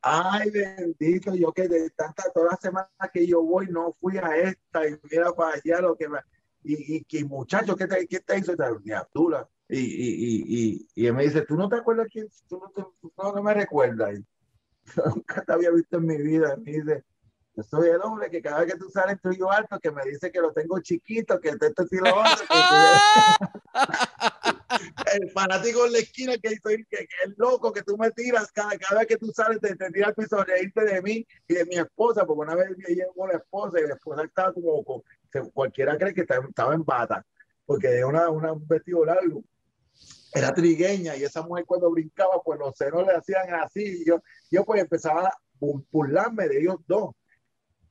ay, bendito, yo que de tantas, todas las semanas que yo voy, no fui a esta, y mira para allá lo que me, y, y, y muchacho, ¿qué te, qué te hizo? Ni Abdullah. Y, y, y, y, él me dice, ¿tú no te acuerdas quién? ¿Tú no, no, me recuerdas? nunca te había visto en mi vida. Me dice, yo soy el hombre que cada vez que tú sales tú yo alto, que me dice que lo tengo chiquito, que te estoy lo el fanático en la esquina que soy que, el loco que tú me tiras cada, cada vez que tú sales te, te tiras al piso reírte de mí y de mi esposa, porque una vez yo llevo la esposa y la esposa estaba como, cualquiera cree que estaba, en bata, porque es una, una, un vestido largo era trigueña y esa mujer cuando brincaba, pues los ceros le hacían así y yo, yo pues empezaba a burlarme de ellos dos.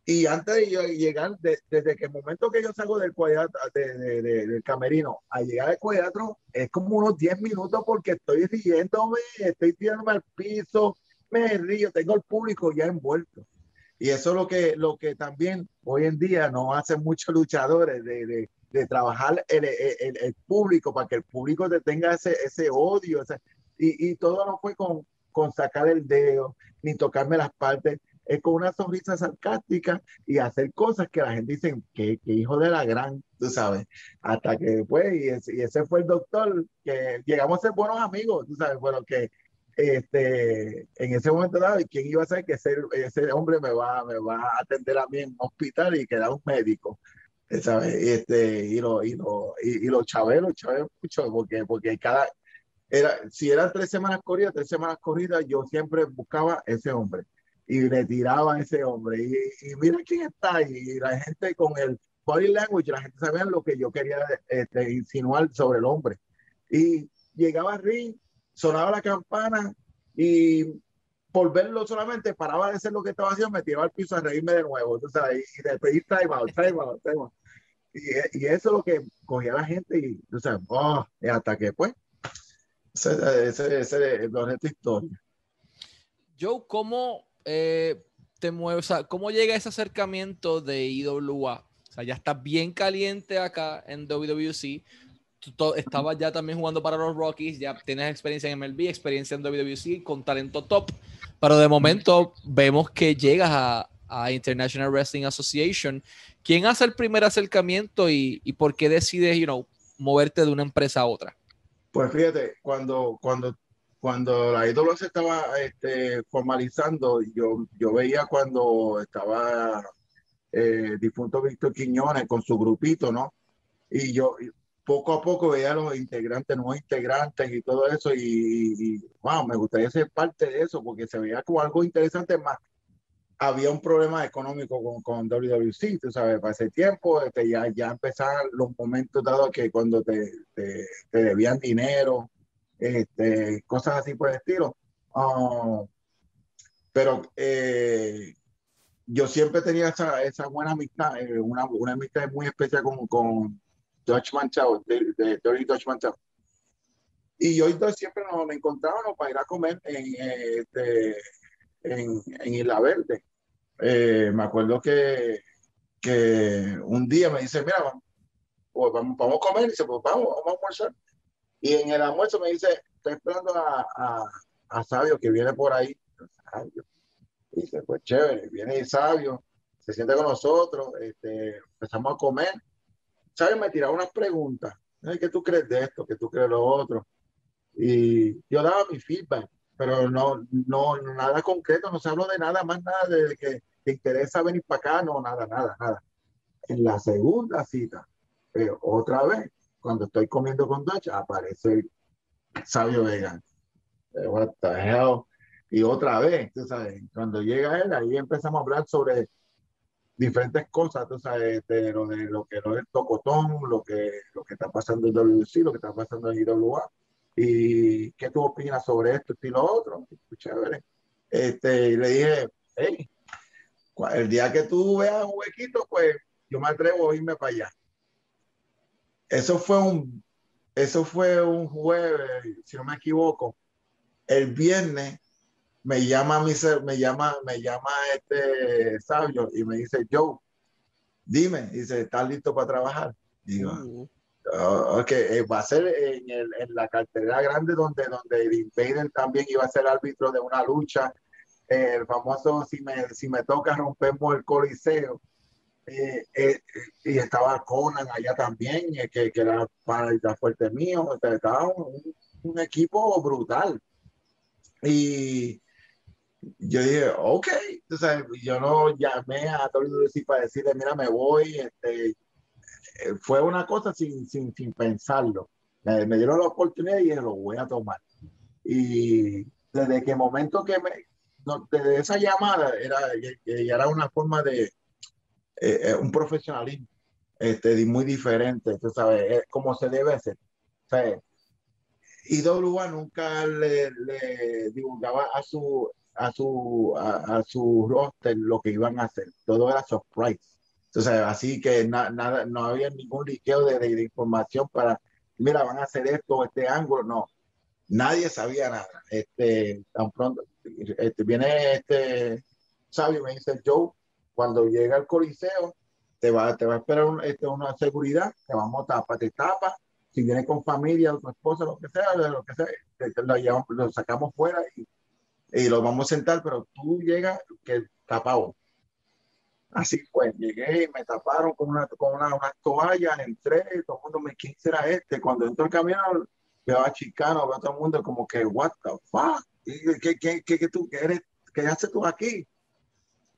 Y antes de llegar, desde que el momento que yo salgo del cuadro, de, de, del camerino a llegar al cuadro, es como unos 10 minutos porque estoy riéndome, estoy tirándome al piso, me río, tengo el público ya envuelto. Y eso es lo que, lo que también hoy en día no hacen muchos luchadores, de, de trabajar el, el, el, público para que el público tenga ese, ese odio. Ese, y, y, todo no fue con, con sacar el dedo ni tocarme las partes, es con una sonrisa sarcástica y hacer cosas que la gente dice que, que hijo de la gran, tú sabes. Hasta que después, y ese, y ese fue el doctor, que llegamos a ser buenos amigos, tú sabes, bueno, que este, en ese momento dado, ¿quién iba a saber que ese, ese hombre me va, me va a atender a mí en un hospital y que era un médico? ¿Sabes? Este, y, lo, y, lo, y, y los chaveros, chaveros mucho, porque, porque cada, era, si eran tres semanas corridas, tres semanas corridas, yo siempre buscaba ese hombre y le tiraba a ese hombre. Y, y mira quién está ahí, y la gente con el, body language, la gente sabía lo que yo quería este, insinuar sobre el hombre. Y llegaba ring, sonaba la campana y por verlo solamente paraba de hacer lo que estaba haciendo, me tiraba al piso a reírme de nuevo. Entonces, y, de pedir time out, time out, time out. Y, y, eso es lo que cogía la gente y, o sea, oh, hasta que pues, ese, ese, ese es la historia. Joe, ¿cómo eh, te mueves? O sea, ¿Cómo llega ese acercamiento de IWA? O sea, ya estás bien caliente acá en WWC. Estabas ya también jugando para los Rockies, ya tienes experiencia en MLB, experiencia en WWC con talento top, pero de momento vemos que llegas a, International Wrestling Association. ¿Quién hace el primer acercamiento y, y por qué decides, you know, moverte de una empresa a otra? Pues fíjate, cuando, cuando cuando la estaba este, formalizando, yo, yo veía cuando estaba eh, difunto Víctor Quiñones con su grupito, ¿no? Y yo poco a poco veía a los integrantes, nuevos integrantes y todo eso, y, y, wow, me gustaría ser parte de eso porque se veía como algo interesante más. Había un problema económico con, con WWC, tú sabes, para ese tiempo este, ya, ya empezaban los momentos dados que cuando te, te, te debían dinero, este, cosas así por el estilo. Uh, pero eh, yo siempre tenía esa, esa buena amistad, eh, una, una, amistad muy especial con, con Dutch Manchao, de, de, de Dutch Manchao. Y yo entonces siempre nos, encontrábamos para ir a comer en, este, en, en Isla Verde. Eh, me acuerdo que, que un día me dice, mira, vamos, pues vamos, vamos a comer. Y dice, pues vamos, vamos a almorzar. Y en el almuerzo me dice, estoy esperando a, a, a Sabio que viene por ahí. Sabio. Y dice, pues chévere, viene Sabio, se siente con nosotros, este, empezamos a comer. Sabio me tiraba unas preguntas. ¿Qué tú crees de esto? ¿Qué tú crees de lo otro? Y yo daba mi feedback, pero no, no, nada concreto, no se habló de nada más, nada de que te interesa venir para acá, no, nada, nada, nada. En la segunda cita, otra vez, cuando estoy comiendo con Dutch, aparece Sabio Vega. Eh, what the hell? Y otra vez, tú sabes, cuando llega él, ahí empezamos a hablar sobre diferentes cosas, tú sabes, de lo, de lo que no es tocotón, lo que, lo que está pasando en WC, lo que está pasando en IWA. Y qué tú opinas sobre esto y lo otro. Chévere. Este, y le dije, hey, el día que tú veas un huequito, pues yo me atrevo a irme para allá. Eso fue un, eso fue un jueves, si no me equivoco. El viernes me llama mi me llama, me llama este sabio y me dice, Joe, dime, dice, ¿estás listo para trabajar? Digo, uh ok, eh, va a ser en, el, en, la cartera grande donde, donde el Invader también iba a ser árbitro de una lucha, el famoso si me, si me toca rompemos el coliseo. Eh, eh, y estaba Conan allá también, eh, que, que, era para el fuerte mío, estaba un, un, equipo brutal. Y yo dije, ok, entonces yo no llamé a decir para decirle, mira, me voy, este, fue una cosa sin, sin, sin pensarlo. Me, dieron la oportunidad y dije, lo voy a tomar. Y desde que momento que me, no, desde esa llamada, era, que era una forma de, eh, eh, un profesionalismo este, muy diferente, tú sabes, es como se debe hacer. O sea, IWA nunca le, le, divulgaba a su, a, su, a, a, su roster lo que iban a hacer, todo era surprise. Entonces, así que na, nada, no había ningún liqueo de, de, de, información para, mira, van a hacer esto, este ángulo, no. Nadie sabía nada. Este, tan pronto, este, viene este sabio, me dice Joe, cuando llega al coliseo, te va, te va a esperar un, este, una seguridad, te vamos a tapar, te tapa, si viene con familia, tu esposa, lo que sea, lo que sea, te, te lo, llevamos, lo, sacamos fuera y, y, lo vamos a sentar, pero tú llegas que tapado. Así fue, llegué y me taparon con una, con una, una toalla, entré, todo el mundo me, ¿quién será este? Cuando entro al camión, veo a Chicano, veo a todo el mundo como que, what the fuck, ¿qué, qué, qué, qué tú, qué eres, qué haces tú aquí?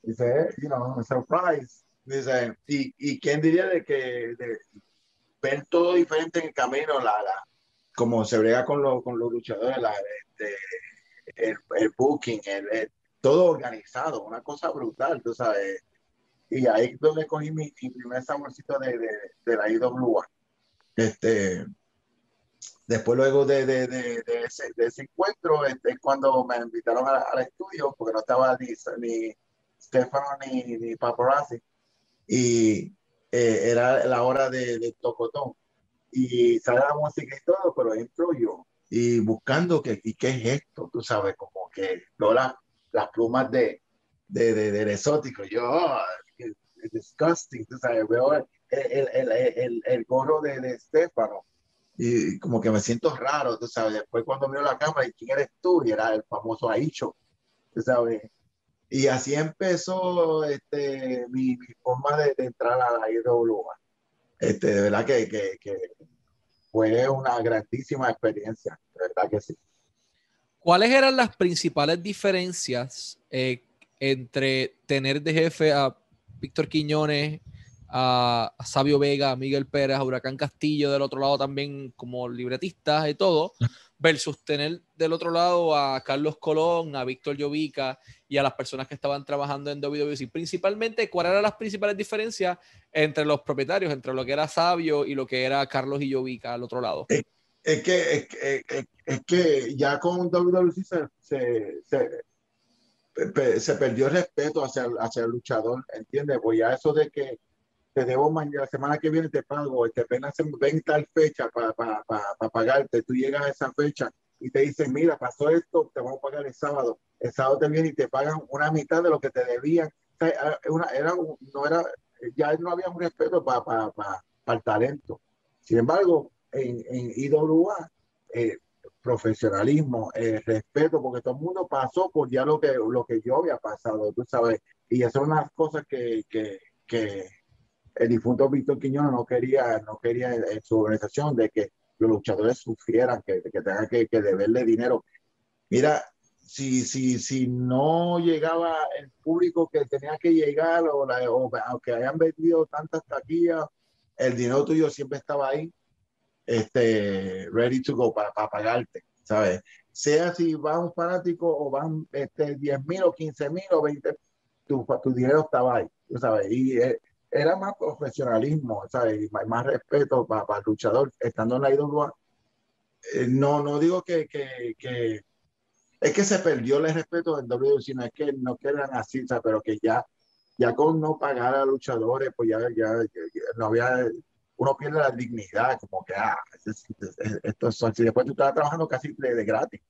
Dice, you know, surprise. Dice, ¿y, y quién diría de que de ver todo diferente en el camino, la, la, como se brega con, lo, con los luchadores, la, este, el, el, booking, el, el, todo organizado, una cosa brutal, tú sabes. Y ahí es donde cogí mi, mi primer saborcito de, de, de la IWA. Este, después luego de, de, ese, ese encuentro, este, es cuando me invitaron al estudio, porque no estaba ni, ni Stefano ni, ni Paparazzi. Y eh, era la hora de, de tocotón. Y sale la música y todo, pero entro yo y buscando que, y qué es esto, tú sabes, como que la- las plumas de, de, de, del exótico. Yo, oh, disgusting, tú sabes, veo el, el, el, el, gorro de, de Stefano y como que me siento raro, tú sabes. Después cuando miro la cámara, ¿y quién eres tú? Y era el famoso Aicho, tú sabes. Y así empezó este, mi, mi forma de, de entrar a la IWA. Este, de verdad que, que, que fue una grandísima experiencia, de verdad que sí. ¿Cuáles eran las principales diferencias eh, entre tener de jefe a Víctor Quiñones, a, a Sabio Vega, a Miguel Pérez, a Huracán Castillo del otro lado también como libretistas y todo, versus tener del otro lado a Carlos Colón, a Víctor Llovica y a las personas que estaban trabajando en WWC? Principalmente, ¿cuáles eran las principales diferencias entre los propietarios, entre lo que era Sabio y lo que era Carlos y Llovica al otro lado? Es que, es, que- es, es que ya con WWC se, se, se, pe- se perdió el respeto hacia, el- hacia el luchador, ¿entiendes? Pues ya eso de que te debo mañana, la semana que viene te pago, te apenas se ven tal fecha para pagarte, tú llegas a esa fecha y te dicen, mira, pasó esto, te vamos a pagar el sábado, el sábado te viene y te pagan una mitad de lo que te debían, era era no era, ya no había un respeto para el talento. Sin embargo, en, en IWA, eh, profesionalismo, eh, respeto, porque todo el mundo pasó por ya lo que, lo que yo había pasado, tú sabes, y esas son las cosas que, que, que el difunto Víctor Quiñones no quería, no quería en, en su organización, de que los luchadores sufrieran, que, que tengan que, que deberle dinero. Mira, si, si, si no llegaba el público que tenía que llegar, o, la, o aunque hayan vendido tantas taquillas, el dinero tuyo siempre estaba ahí, este, ready to go para, para pagarte, ¿sabes? Sea si va un fanático o van este, 10 mil o 15 mil o 20, tu, tu dinero estaba ahí, ¿sabes? Y eh, era más profesionalismo, ¿sabes? Más, respeto para, para, el luchador estando en la IWA. Eh, no, no digo que, que, que, es que se perdió el respeto del WWE, no es que no quedan así, ¿sabes? pero que ya, ya con no pagar a luchadores, pues ya, ya, ya no había uno pierde la dignidad, como que, ah, esto es, si después tú estás trabajando casi de, de gratis.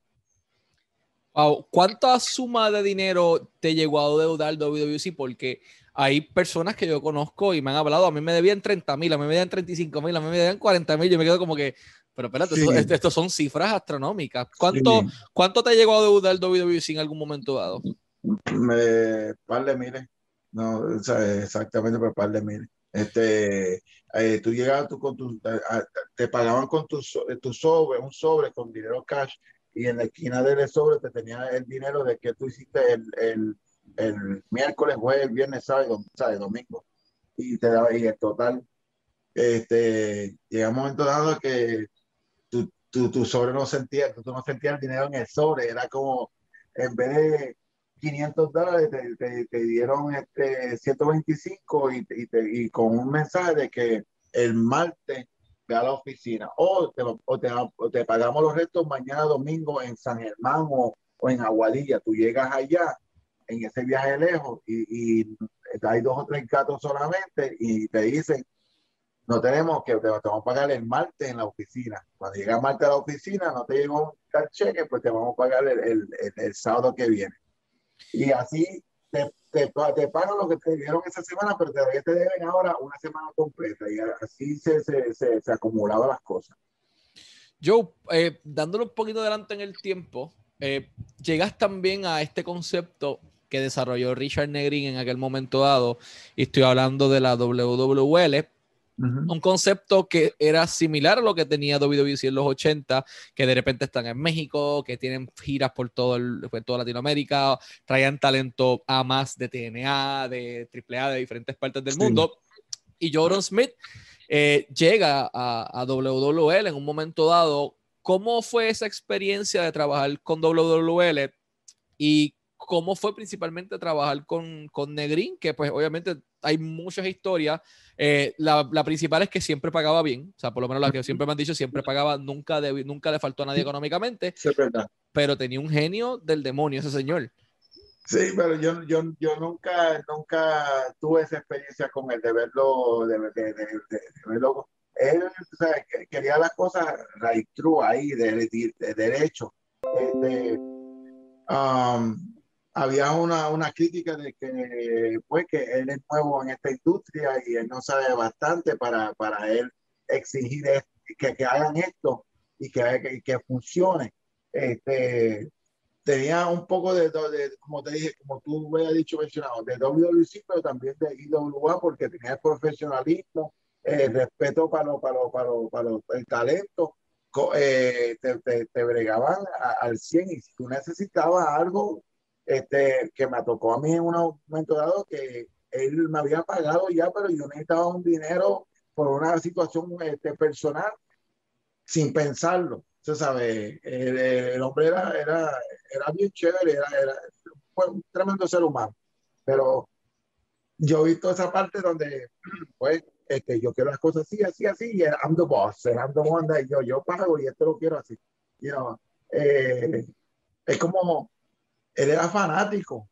Wow. ¿Cuánta suma de dinero te llegó a deudar WWC? Porque hay personas que yo conozco y me han hablado, a mí me debían 30 mil, a mí me debían 35 mil, a mí me debían 40 mil, yo me quedo como que, pero espérate, sí. esto, esto, son cifras astronómicas. ¿Cuánto, sí. ¿Cuánto te llegó a deudar WWC en algún momento dado? Me, par de miles, no, o sea, exactamente por par de miles. Este, eh, tú llegabas tú con tu, a, te pagaban con tu, tu sobre, un sobre con dinero cash, y en la esquina del sobre te tenía el dinero de que tú hiciste el, el, el miércoles, jueves, viernes, sábado, sábado, domingo. Y te daba y el total. Este, llega un momento dado que tu, tu, tu sobre no sentía, tú no sentías el dinero en el sobre, era como, en vez de 500 dólares, te, te, te dieron este 125 y, y, te, y con un mensaje de que el martes ve a la oficina o te, o o pagamos los restos mañana domingo en San Germán o, o, en Aguadilla. Tú llegas allá en ese viaje lejos y, y hay dos o tres gatos solamente y te dicen, no tenemos que, te, vamos a pagar el martes en la oficina. Cuando llega martes a la oficina, no te llegó un cheque, pues te vamos a pagar el, el, el, el sábado que viene. Y así te, te, te, pagan lo que te dieron esa semana, pero todavía te deben ahora una semana completa. Y así se, se, se, se acumulaban las cosas. Joe, eh, dándole un poquito adelante en el tiempo, eh, llegas también a este concepto que desarrolló Richard Negrin en aquel momento dado, y estoy hablando de la WWL, Uh -huh. Un concepto que era similar a lo que tenía WWC en los 80, que de repente están en México, que tienen giras por, todo el, por toda Latinoamérica, traían talento a más de TNA, de AAA, de diferentes partes del sí. mundo. Y Jordan Smith eh, llega a, a WWL en un momento dado. ¿Cómo fue esa experiencia de trabajar con WWL? Y cómo fue principalmente trabajar con, con Negrín, que pues obviamente hay muchas historias. Eh, la, la, principal es que siempre pagaba bien, o sea, por lo menos la que siempre me han dicho, siempre pagaba, nunca, nunca le faltó a nadie económicamente, Sí, pero tenía un genio del demonio ese señor. Sí, pero yo, yo, yo nunca, nunca tuve esa experiencia con él de verlo, de, de, de, de- de verlo. Él o sea, que- quería las cosas right true ahí, de, de- de derecho. Este, um, había una, una crítica de que, pues, que él es nuevo en esta industria y él no sabe bastante para, para él exigir que, que hagan esto y que, que, que funcione. Este, tenía un poco de, de- como te dije, como tú habías dicho, mencionado, de WWC, pero también de IWA, porque tenía el profesionalismo, el respeto para, lo- para, lo- para, lo- para el talento, eh, te, te- te bregaban a- al 100 y si tú necesitabas algo, este, que me tocó a mí en un momento dado que él me había pagado ya, pero yo necesitaba un dinero por una situación este, personal sin pensarlo. Usted sabe, el, el hombre era, era, era bien chévere, era, era fue un tremendo ser humano. Pero yo he visto esa parte donde, pues, este, yo quiero las cosas así, así, así, y I'm the boss, and I'm the one that yo, yo pago y esto lo quiero así. You know, eh, es como, él era fanático,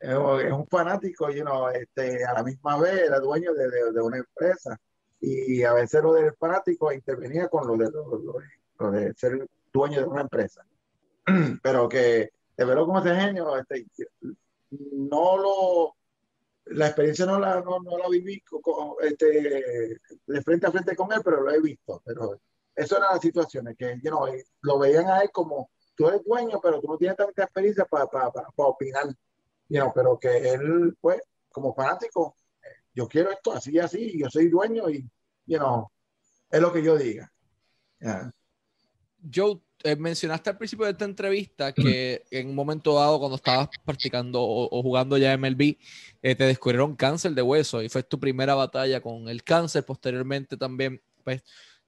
es un fanático, you know, este, a la misma vez era dueño de, de, de una empresa y a veces lo del fanático intervenía con lo de, lo, lo- lo de ser dueño de una empresa. Pero que de verlo como ese genio, este, no lo, la experiencia no la, no, no la viví co- co- este, de frente a frente con él, pero lo he visto. Pero eso eran las situaciones que you know, eh, lo veían a él como tú eres dueño, pero tú no tienes tanta experiencia para opinar. You know, pero que él, pues, como fanático, yo quiero esto así y así, yo soy dueño y, you know, es lo que yo diga. Yeah. Joe, eh, mencionaste al principio de esta entrevista que en un momento dado, cuando estabas practicando o, o jugando ya MLB, eh, te descubrieron cáncer de hueso y fue tu primera batalla con el cáncer. Posteriormente también, pues,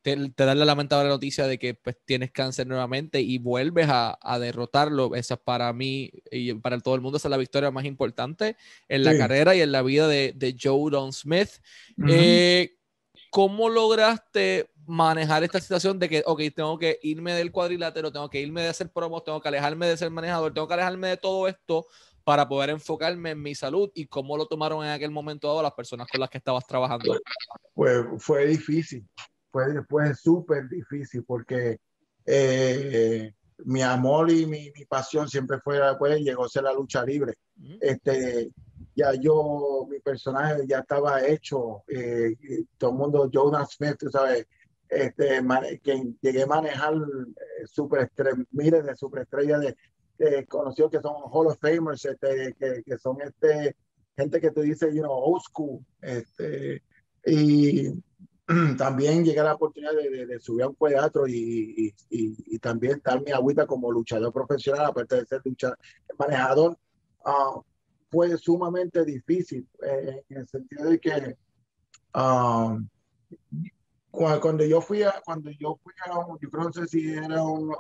te, te dan la lamentable noticia de que pues, tienes cáncer nuevamente y vuelves a, a derrotarlo. Esa es para mí y para todo el mundo, esa es la victoria más importante en la Sí. carrera y en la vida de, de Joe Don Smith. Ujú. Eh, ¿Cómo lograste manejar esta situación de que, ok, tengo que irme del cuadrilátero, tengo que irme de hacer promos, tengo que alejarme de ser manejador, tengo que alejarme de todo esto para poder enfocarme en mi salud y cómo lo tomaron en aquel momento dado las personas con las que estabas trabajando? Pues fue difícil, fue, fue súper difícil porque eh, mi amor y mi, mi pasión siempre fue, pues, llegó a ser la lucha libre. Este, ya yo, mi personaje ya estaba hecho, eh, todo el mundo, Jonas Smith, tú sabes, este, que llegué a manejar eh, miles de superestrellas de, de conocidos que son Hall of Famers, este, que, que son este, gente que tú dices, you know, old school, este, y también llegué a la oportunidad de, subir a un teatro y, también dar mi agüita como luchador profesional, aparte de ser luchador, manejador. ah, fue sumamente difícil eh, en el sentido de que ah, cua- cuando, yo fui a cuando yo fui a un, yo no sé si era un,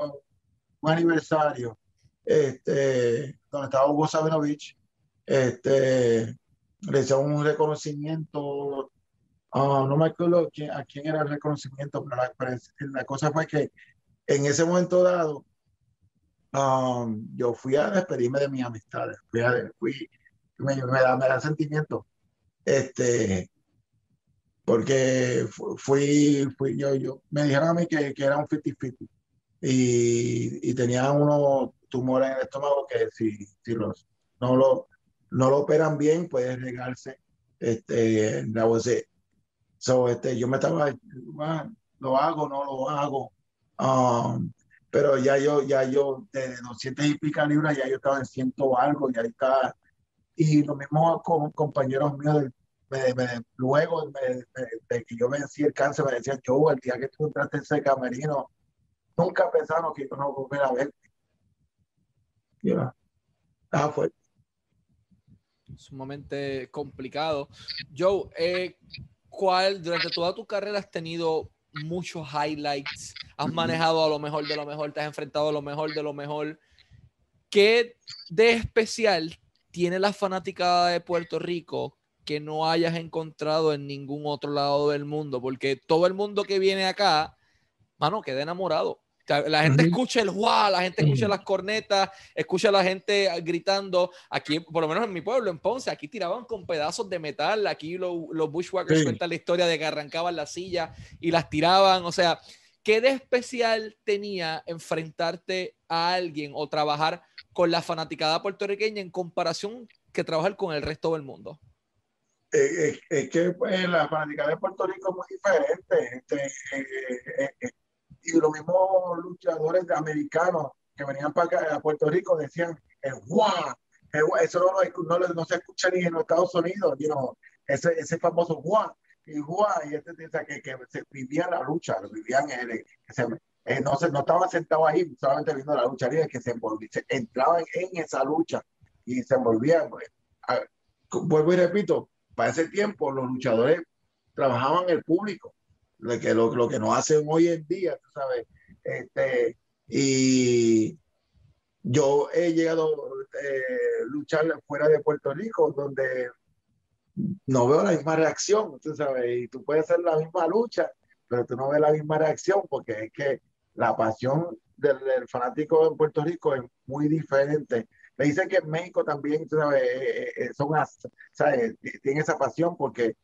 un aniversario este donde estaba Hugo Sabinovich este le hicieron un reconocimiento ah, no me acuerdo quién- a quién era el reconocimiento pero la, la cosa fue que en ese momento dado um, yo fui a despedirme de mis amistades, fui, a- fui me, me da, me da sentimiento, este, porque fu- fui, fui yo, yo, me dijeron a mí que, que era un 50-50 y, y tenía unos tumores en el estómago que si, si los, no, lo, no lo operan bien puede regarse, este, la voz So, este, yo me estaba, "Ah, lo hago, no lo hago. Um, pero ya yo, ya yo, de 200 y pica libras, ya yo estaba en ciento algo, y ahí estaba. Y lo mismo con compañeros míos, luego de que yo vencí el cáncer, me decían, yo, el día que tú entraste en ese camerino, nunca pensaron que yo no volviera a verte. Y yo, Ah, fue. Sumamente complicado. Joe, eh, ¿cuál, durante toda tu carrera has tenido muchos highlights? Has manejado a lo mejor de lo mejor, te has enfrentado a lo mejor de lo mejor. ¿qué de especial tiene la fanaticada de Puerto Rico que no hayas encontrado en ningún otro lado del mundo? Porque todo el mundo que viene acá, mano, queda enamorado. La gente escucha el guau, la gente escucha las cornetas, escucha a la gente gritando. Aquí, por lo menos en mi pueblo, en Ponce, aquí tiraban con pedazos de metal. Aquí los, los Bushwhackers cuentan la historia de que arrancaban la silla y las tiraban. O sea, ¿qué de especial tenía enfrentarte a alguien o trabajar con la fanaticada puertorriqueña en comparación que trabajar con el resto del mundo? Eh, eh, es que pues, la fanaticada de Puerto Rico es muy diferente. Este, eh, y los mismos luchadores americanos que venían para acá, a Puerto Rico decían, guau, eso no, no, no, se escucha ni en los Estados Unidos, you ese, ese famoso guau, y guau, y este que, que se vivía la lucha, vivían eh, no, se, no estaban sentados ahí solamente viendo la lucha que se, se entraban en esa lucha y se envolvían. Pues, vuelvo y repito, para ese tiempo los luchadores trabajaban el público, lo que, lo, lo que nos hacen hoy en día, tú sabes. Este, y yo he llegado a eh, luchar fuera de Puerto Rico, donde no veo la misma reacción, tú sabes, y tú puedes hacer la misma lucha, pero tú no ves la misma reacción porque es que la pasión del, fanático en Puerto Rico es muy diferente. Me dicen que en México también, tú sabes, eh, eh, son, ¿sabes? tienen esa pasión porque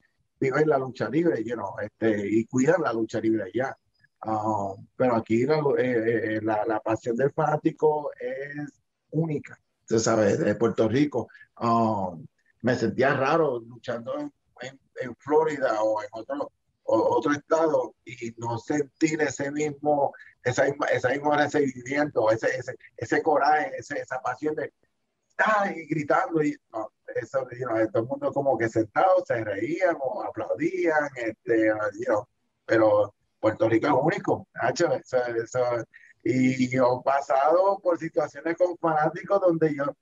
viven la lucha libre, you know, este, y cuidan la lucha libre allá. Um, pero aquí la, eh, la, la, pasión del fanático es única, tú sabes, de Puerto Rico. Um, me sentía raro luchando en, en, Florida o en otro, otro estado y no sentir ese mismo, esa, esa mismo recibimiento, ese, ese, ese coraje, ese, esa pasión de estar y gritando. Y, eso, todo el mundo como que sentado, se reían o aplaudían, este, pero Puerto Rico es único, y yo pasado por situaciones con fanáticos donde yo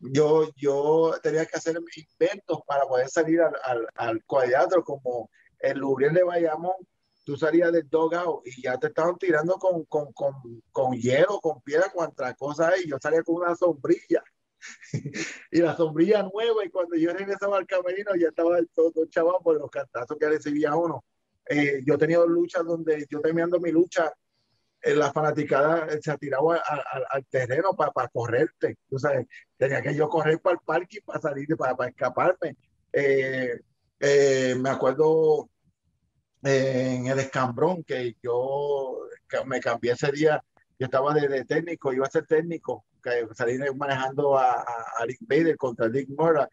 yo, yo tenía que hacer inventos para poder salir al, al, al cuadrilátero como el Lubriel de Bayamón, tú salías del dogado y ya te estaban tirando con, con, con, con hielo, con piedra, cuantas cosas y yo salía con una sombrilla y la sombrilla nueva y cuando yo regresaba al camerino ya estaba todo chaval por los cantazos que recibía uno. Eh, yo he tenido luchas donde yo terminando mi lucha la fanaticada se ha tirado al terreno para correrte. Tú sabes, tenía que yo correr para el parque para salir, para, escaparme. Eh, eh, me acuerdo eh, en el escambrón que yo me cambié ese día. Yo estaba de, técnico, iba a ser técnico, salí manejando a, a, Rick Bader contra Dick Murray.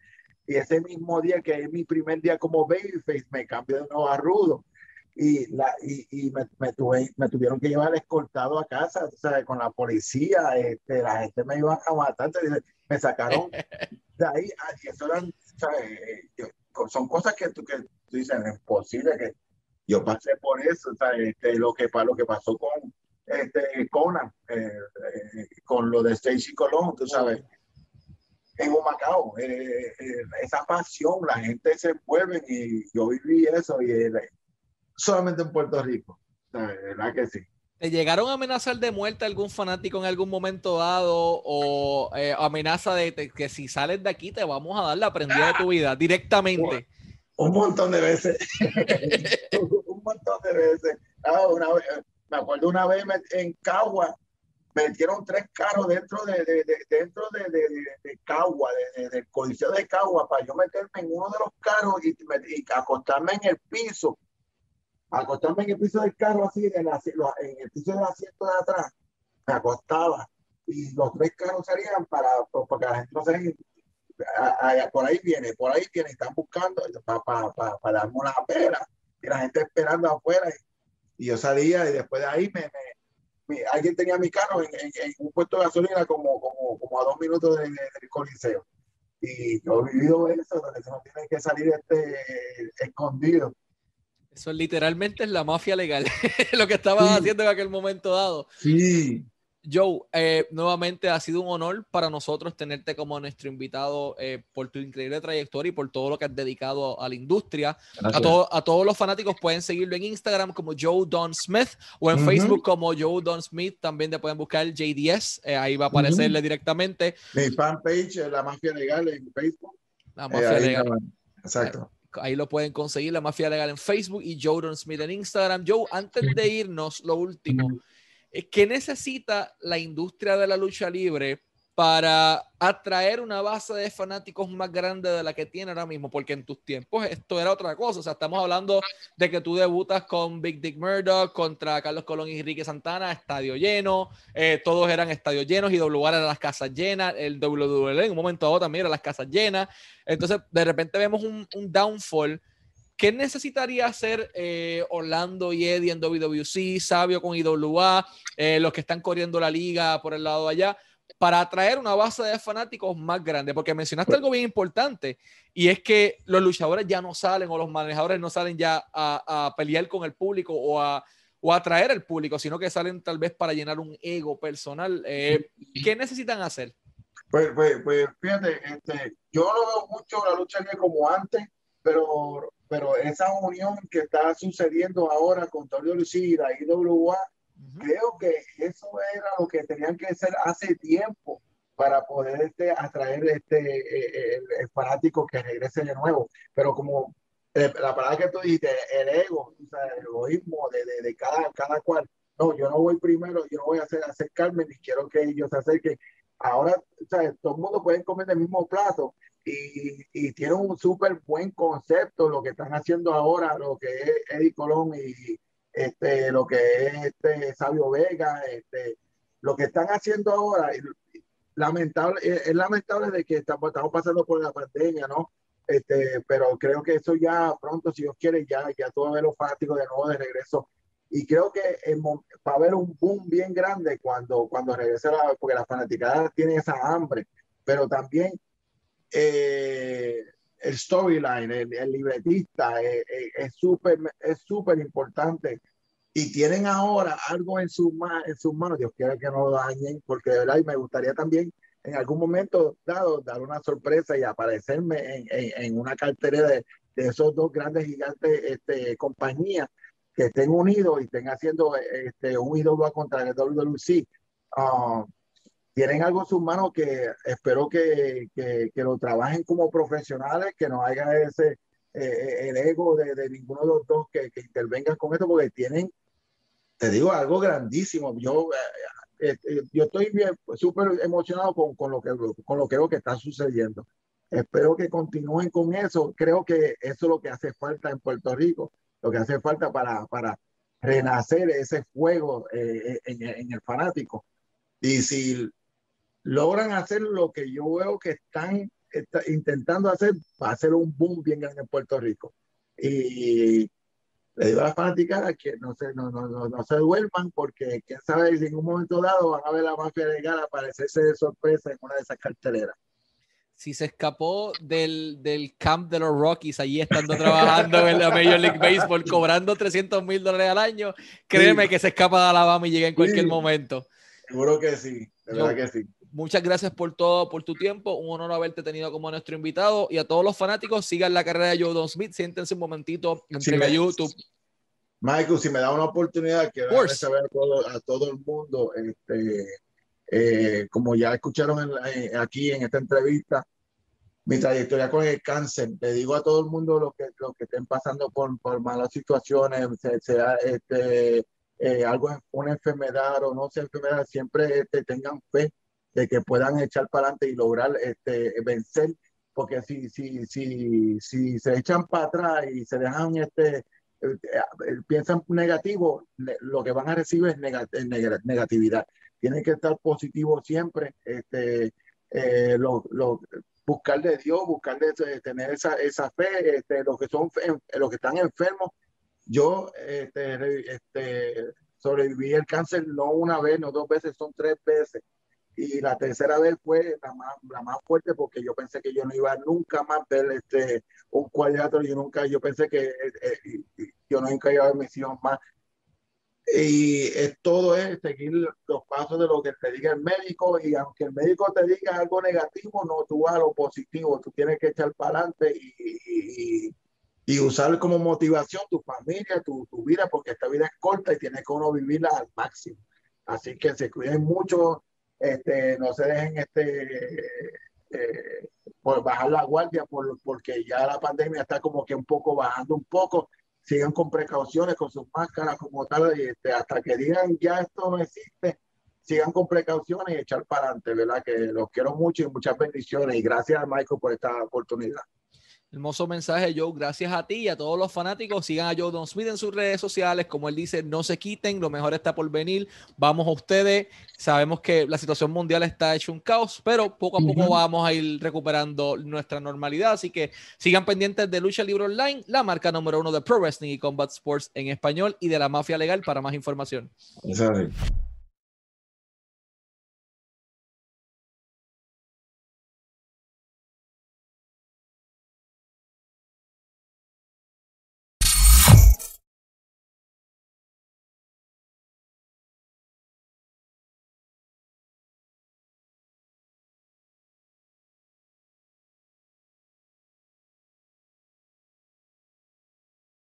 Y ese mismo día, que es mi primer día como Babyface, me cambié de nuevo a Rudo y, la, y, y me, me, tuve, me, tuvieron que llevar escoltado a casa, ¿sabes? con la policía, este, la gente me iba a matar, me sacaron de ahí, ah, y eso eran, son cosas que tú, que tú dices, es imposible que yo pasé por eso, ¿sabes? Este, lo, que, lo que pasó con este, Conan, eh, eh, con lo de Stacy Colón, tú sabes, en un Macao, eh, esa pasión, la gente se mueve y yo viví eso y solamente en Puerto Rico. ¿Verdad que sí? ¿Te llegaron a amenazar de muerte algún fanático en algún momento dado o eh, amenaza de, que si sales de aquí te vamos a dar la prendida de tu vida directamente? Un, montón de veces. un montón de veces. Ah, una vez, me acuerdo una vez en Cagua, metieron tres carros dentro de, de, de dentro de, Cagua, del coliseo de Cagua, para yo meterme en uno de los carros y, acostarme en el piso. Acostarme en el piso del carro así, en, el piso del asiento de atrás, me acostaba. Y los tres carros salían para, porque la gente no se por ahí viene, por ahí viene, están buscando para, para, para, darme una pera. Y la gente esperando afuera yo salía y después de ahí me, me, alguien tenía mi carro en, en, un puesto de gasolina como, como, como a dos minutos del coliseo y yo he vivido eso donde se no tiene que salir este escondido eso literalmente es la mafia legal, lo que estaba haciendo en aquel momento dado. Sí. Joe, eh, nuevamente ha sido un honor para nosotros tenerte como nuestro invitado eh, por tu increíble trayectoria y por todo lo que has dedicado a la industria. A, a, todos los fanáticos pueden seguirlo en Instagram como Joe Don Smith o en Facebook como Joe Don Smith. También te pueden buscar JDS, eh, ahí va a aparecerle directamente. Mi fanpage, La Mafia Legal en Facebook. La Mafia Legal. Exacto ahí lo pueden conseguir, la Mafia Legal en Facebook y Joe Don Smith en Instagram. Joe, antes de irnos, lo último, ¿Qué necesita la industria de la lucha libre para atraer una base de fanáticos más grande de la que tiene ahora mismo? Porque en tus tiempos esto era otra cosa. O sea, estamos hablando de que tú debutas con Big Dick Murdoch contra Carlos Colón y Enrique Santana, estadio lleno, eh, todos eran estadios llenos y WR era las casas llenas, el WWE en un momento dado también era las casas llenas. Entonces, de repente vemos un downfall ¿Qué necesitaría hacer eh, Orlando y Eddie en WWC, Sabio con IWA, eh, los que están corriendo la liga por el lado de allá, para atraer una base de fanáticos más grande? Porque mencionaste algo bien importante y es que los luchadores ya no salen o los manejadores no salen ya a, pelear con el público o a, o atraer al público, sino que salen tal vez para llenar un ego personal. Eh, ¿Qué necesitan hacer? Pues, pues, pues fíjate, este, yo no veo mucho la lucha como antes, pero pero esa unión que está sucediendo ahora con Torio Lucida y IWA, creo que eso era lo que tenían que hacer hace tiempo para poder este, atraer este, eh, el, fanático que regrese de nuevo. Pero como eh, la palabra que tú dijiste, el ego, el egoísmo de, de, cada, cada cual, no, yo no voy primero, yo no voy a hacer, acercarme, ni quiero que ellos se acerquen. Ahora, todo el mundo puede comer el mismo plato, y, y tiene un súper buen concepto lo que están haciendo ahora, lo que es Eddie Colón y este, lo que es este Sabio Vega, este, lo que están haciendo ahora, lamentable, es, lamentable de que estamos, estamos, pasando por la pandemia, ¿no? Este, pero creo que eso ya pronto, si Dios quiere, ya, ya todo ver los fanáticos de nuevo de regreso. Y creo que va a haber un boom bien grande cuando, cuando regrese la, porque la fanaticada tiene esa hambre, pero también eh, el storyline, el, libretista, eh, eh, es súper es súper importante. Y tienen ahora algo en, su, en sus manos, Dios quiera que no lo dañen, porque de verdad y me gustaría también en algún momento dado dar una sorpresa y aparecerme en, en, una cartera de, de, esos dos grandes gigantes este, compañías que estén unidos y estén haciendo este, un ídolo contra el WWC. Uh, tienen algo en sus manos que espero que, que, que lo trabajen como profesionales, que no haya ese eh, eh, el ego de, de, ninguno de los dos que, que intervengan con esto, porque tienen, te digo, algo grandísimo. Yo, eh, yo estoy súper emocionado con, con, lo que, con lo que veo que está sucediendo. Espero que continúen con eso. Creo que eso es lo que hace falta en Puerto Rico, lo que hace falta para, para renacer ese fuego en, en el fanático. Y si logran hacer lo que yo veo que están intentando hacer, va a ser un boom bien grande en Puerto Rico. Y le digo a las fanáticas que no se, no, no, no, se duerman porque quién sabe si en un momento dado van a ver la mafia legal aparecerse de sorpresa en una de esas carteleras. Si se escapó del, del camp de los Rockies allí estando trabajando en la Major League Baseball cobrando 300 mil dólares al año, créeme que se escapa de Alabama y llega en cualquier momento. Seguro que sí, de verdad que sí. Muchas gracias por todo, por tu tiempo. Un honor haberte tenido como nuestro invitado. Y a todos los fanáticos, sigan la carrera de Joe Don Smith. Siéntense un momentito en YouTube. Michael, si me da una oportunidad, quiero saber a todo, a todo el mundo, este, eh, como ya escucharon aquí en esta entrevista, mi trayectoria con el cáncer. Le digo a todo el mundo lo que, lo que estén pasando por, por malas situaciones, sea, este, eh, algo, una enfermedad o no sea enfermedad, siempre este, tengan fe de que puedan echar para adelante y lograr este, vencer, porque si, si, si, si se echan para atrás y se dejan, este, eh, eh, piensan negativo, lo que van a recibir es negatividad. Tienen que estar positivos siempre, este, eh, lo, lo, buscar de Dios, buscar de, tener esa, esa fe, este, los que son los que están enfermos. Yo este, este, sobreviví el cáncer no una vez, no dos veces, son tres veces y la tercera vez fue la más, la más fuerte porque yo pensé que yo no iba nunca más ver este, un cuadrilátero, yo nunca, yo pensé que eh, eh, yo nunca iba a ver mis hijos más. y es, todo es seguir los pasos de lo que te diga el médico y aunque el médico te diga algo negativo, no, tú vas a lo positivo, tú tienes que echar para adelante y, y, y, usar como motivación tu familia, tu, tu, vida, porque esta vida es corta y tienes que uno vivirla al máximo. Así que se cuiden mucho, este, no se dejen este, eh, por bajar la guardia, por, porque ya la pandemia está como que un poco bajando un poco sigan con precauciones, con sus máscaras como tal, y este, hasta que digan ya esto no existe, sigan con precauciones y echar para adelante, ¿verdad? Que los quiero mucho y muchas bendiciones y gracias a Michael por esta oportunidad. Hermoso mensaje, Joe. Gracias a ti y a todos los fanáticos. Sigan a Joe Don Smith en sus redes sociales. Como él dice, no se quiten, lo mejor está por venir. Vamos a ustedes. Sabemos que la situación mundial está hecho un caos, pero poco a poco vamos a ir recuperando nuestra normalidad. Así que sigan pendientes de Lucha Libre Online, la marca número uno de Pro Wrestling y Combat Sports en español y de la Mafia Legal para más información. Exacto.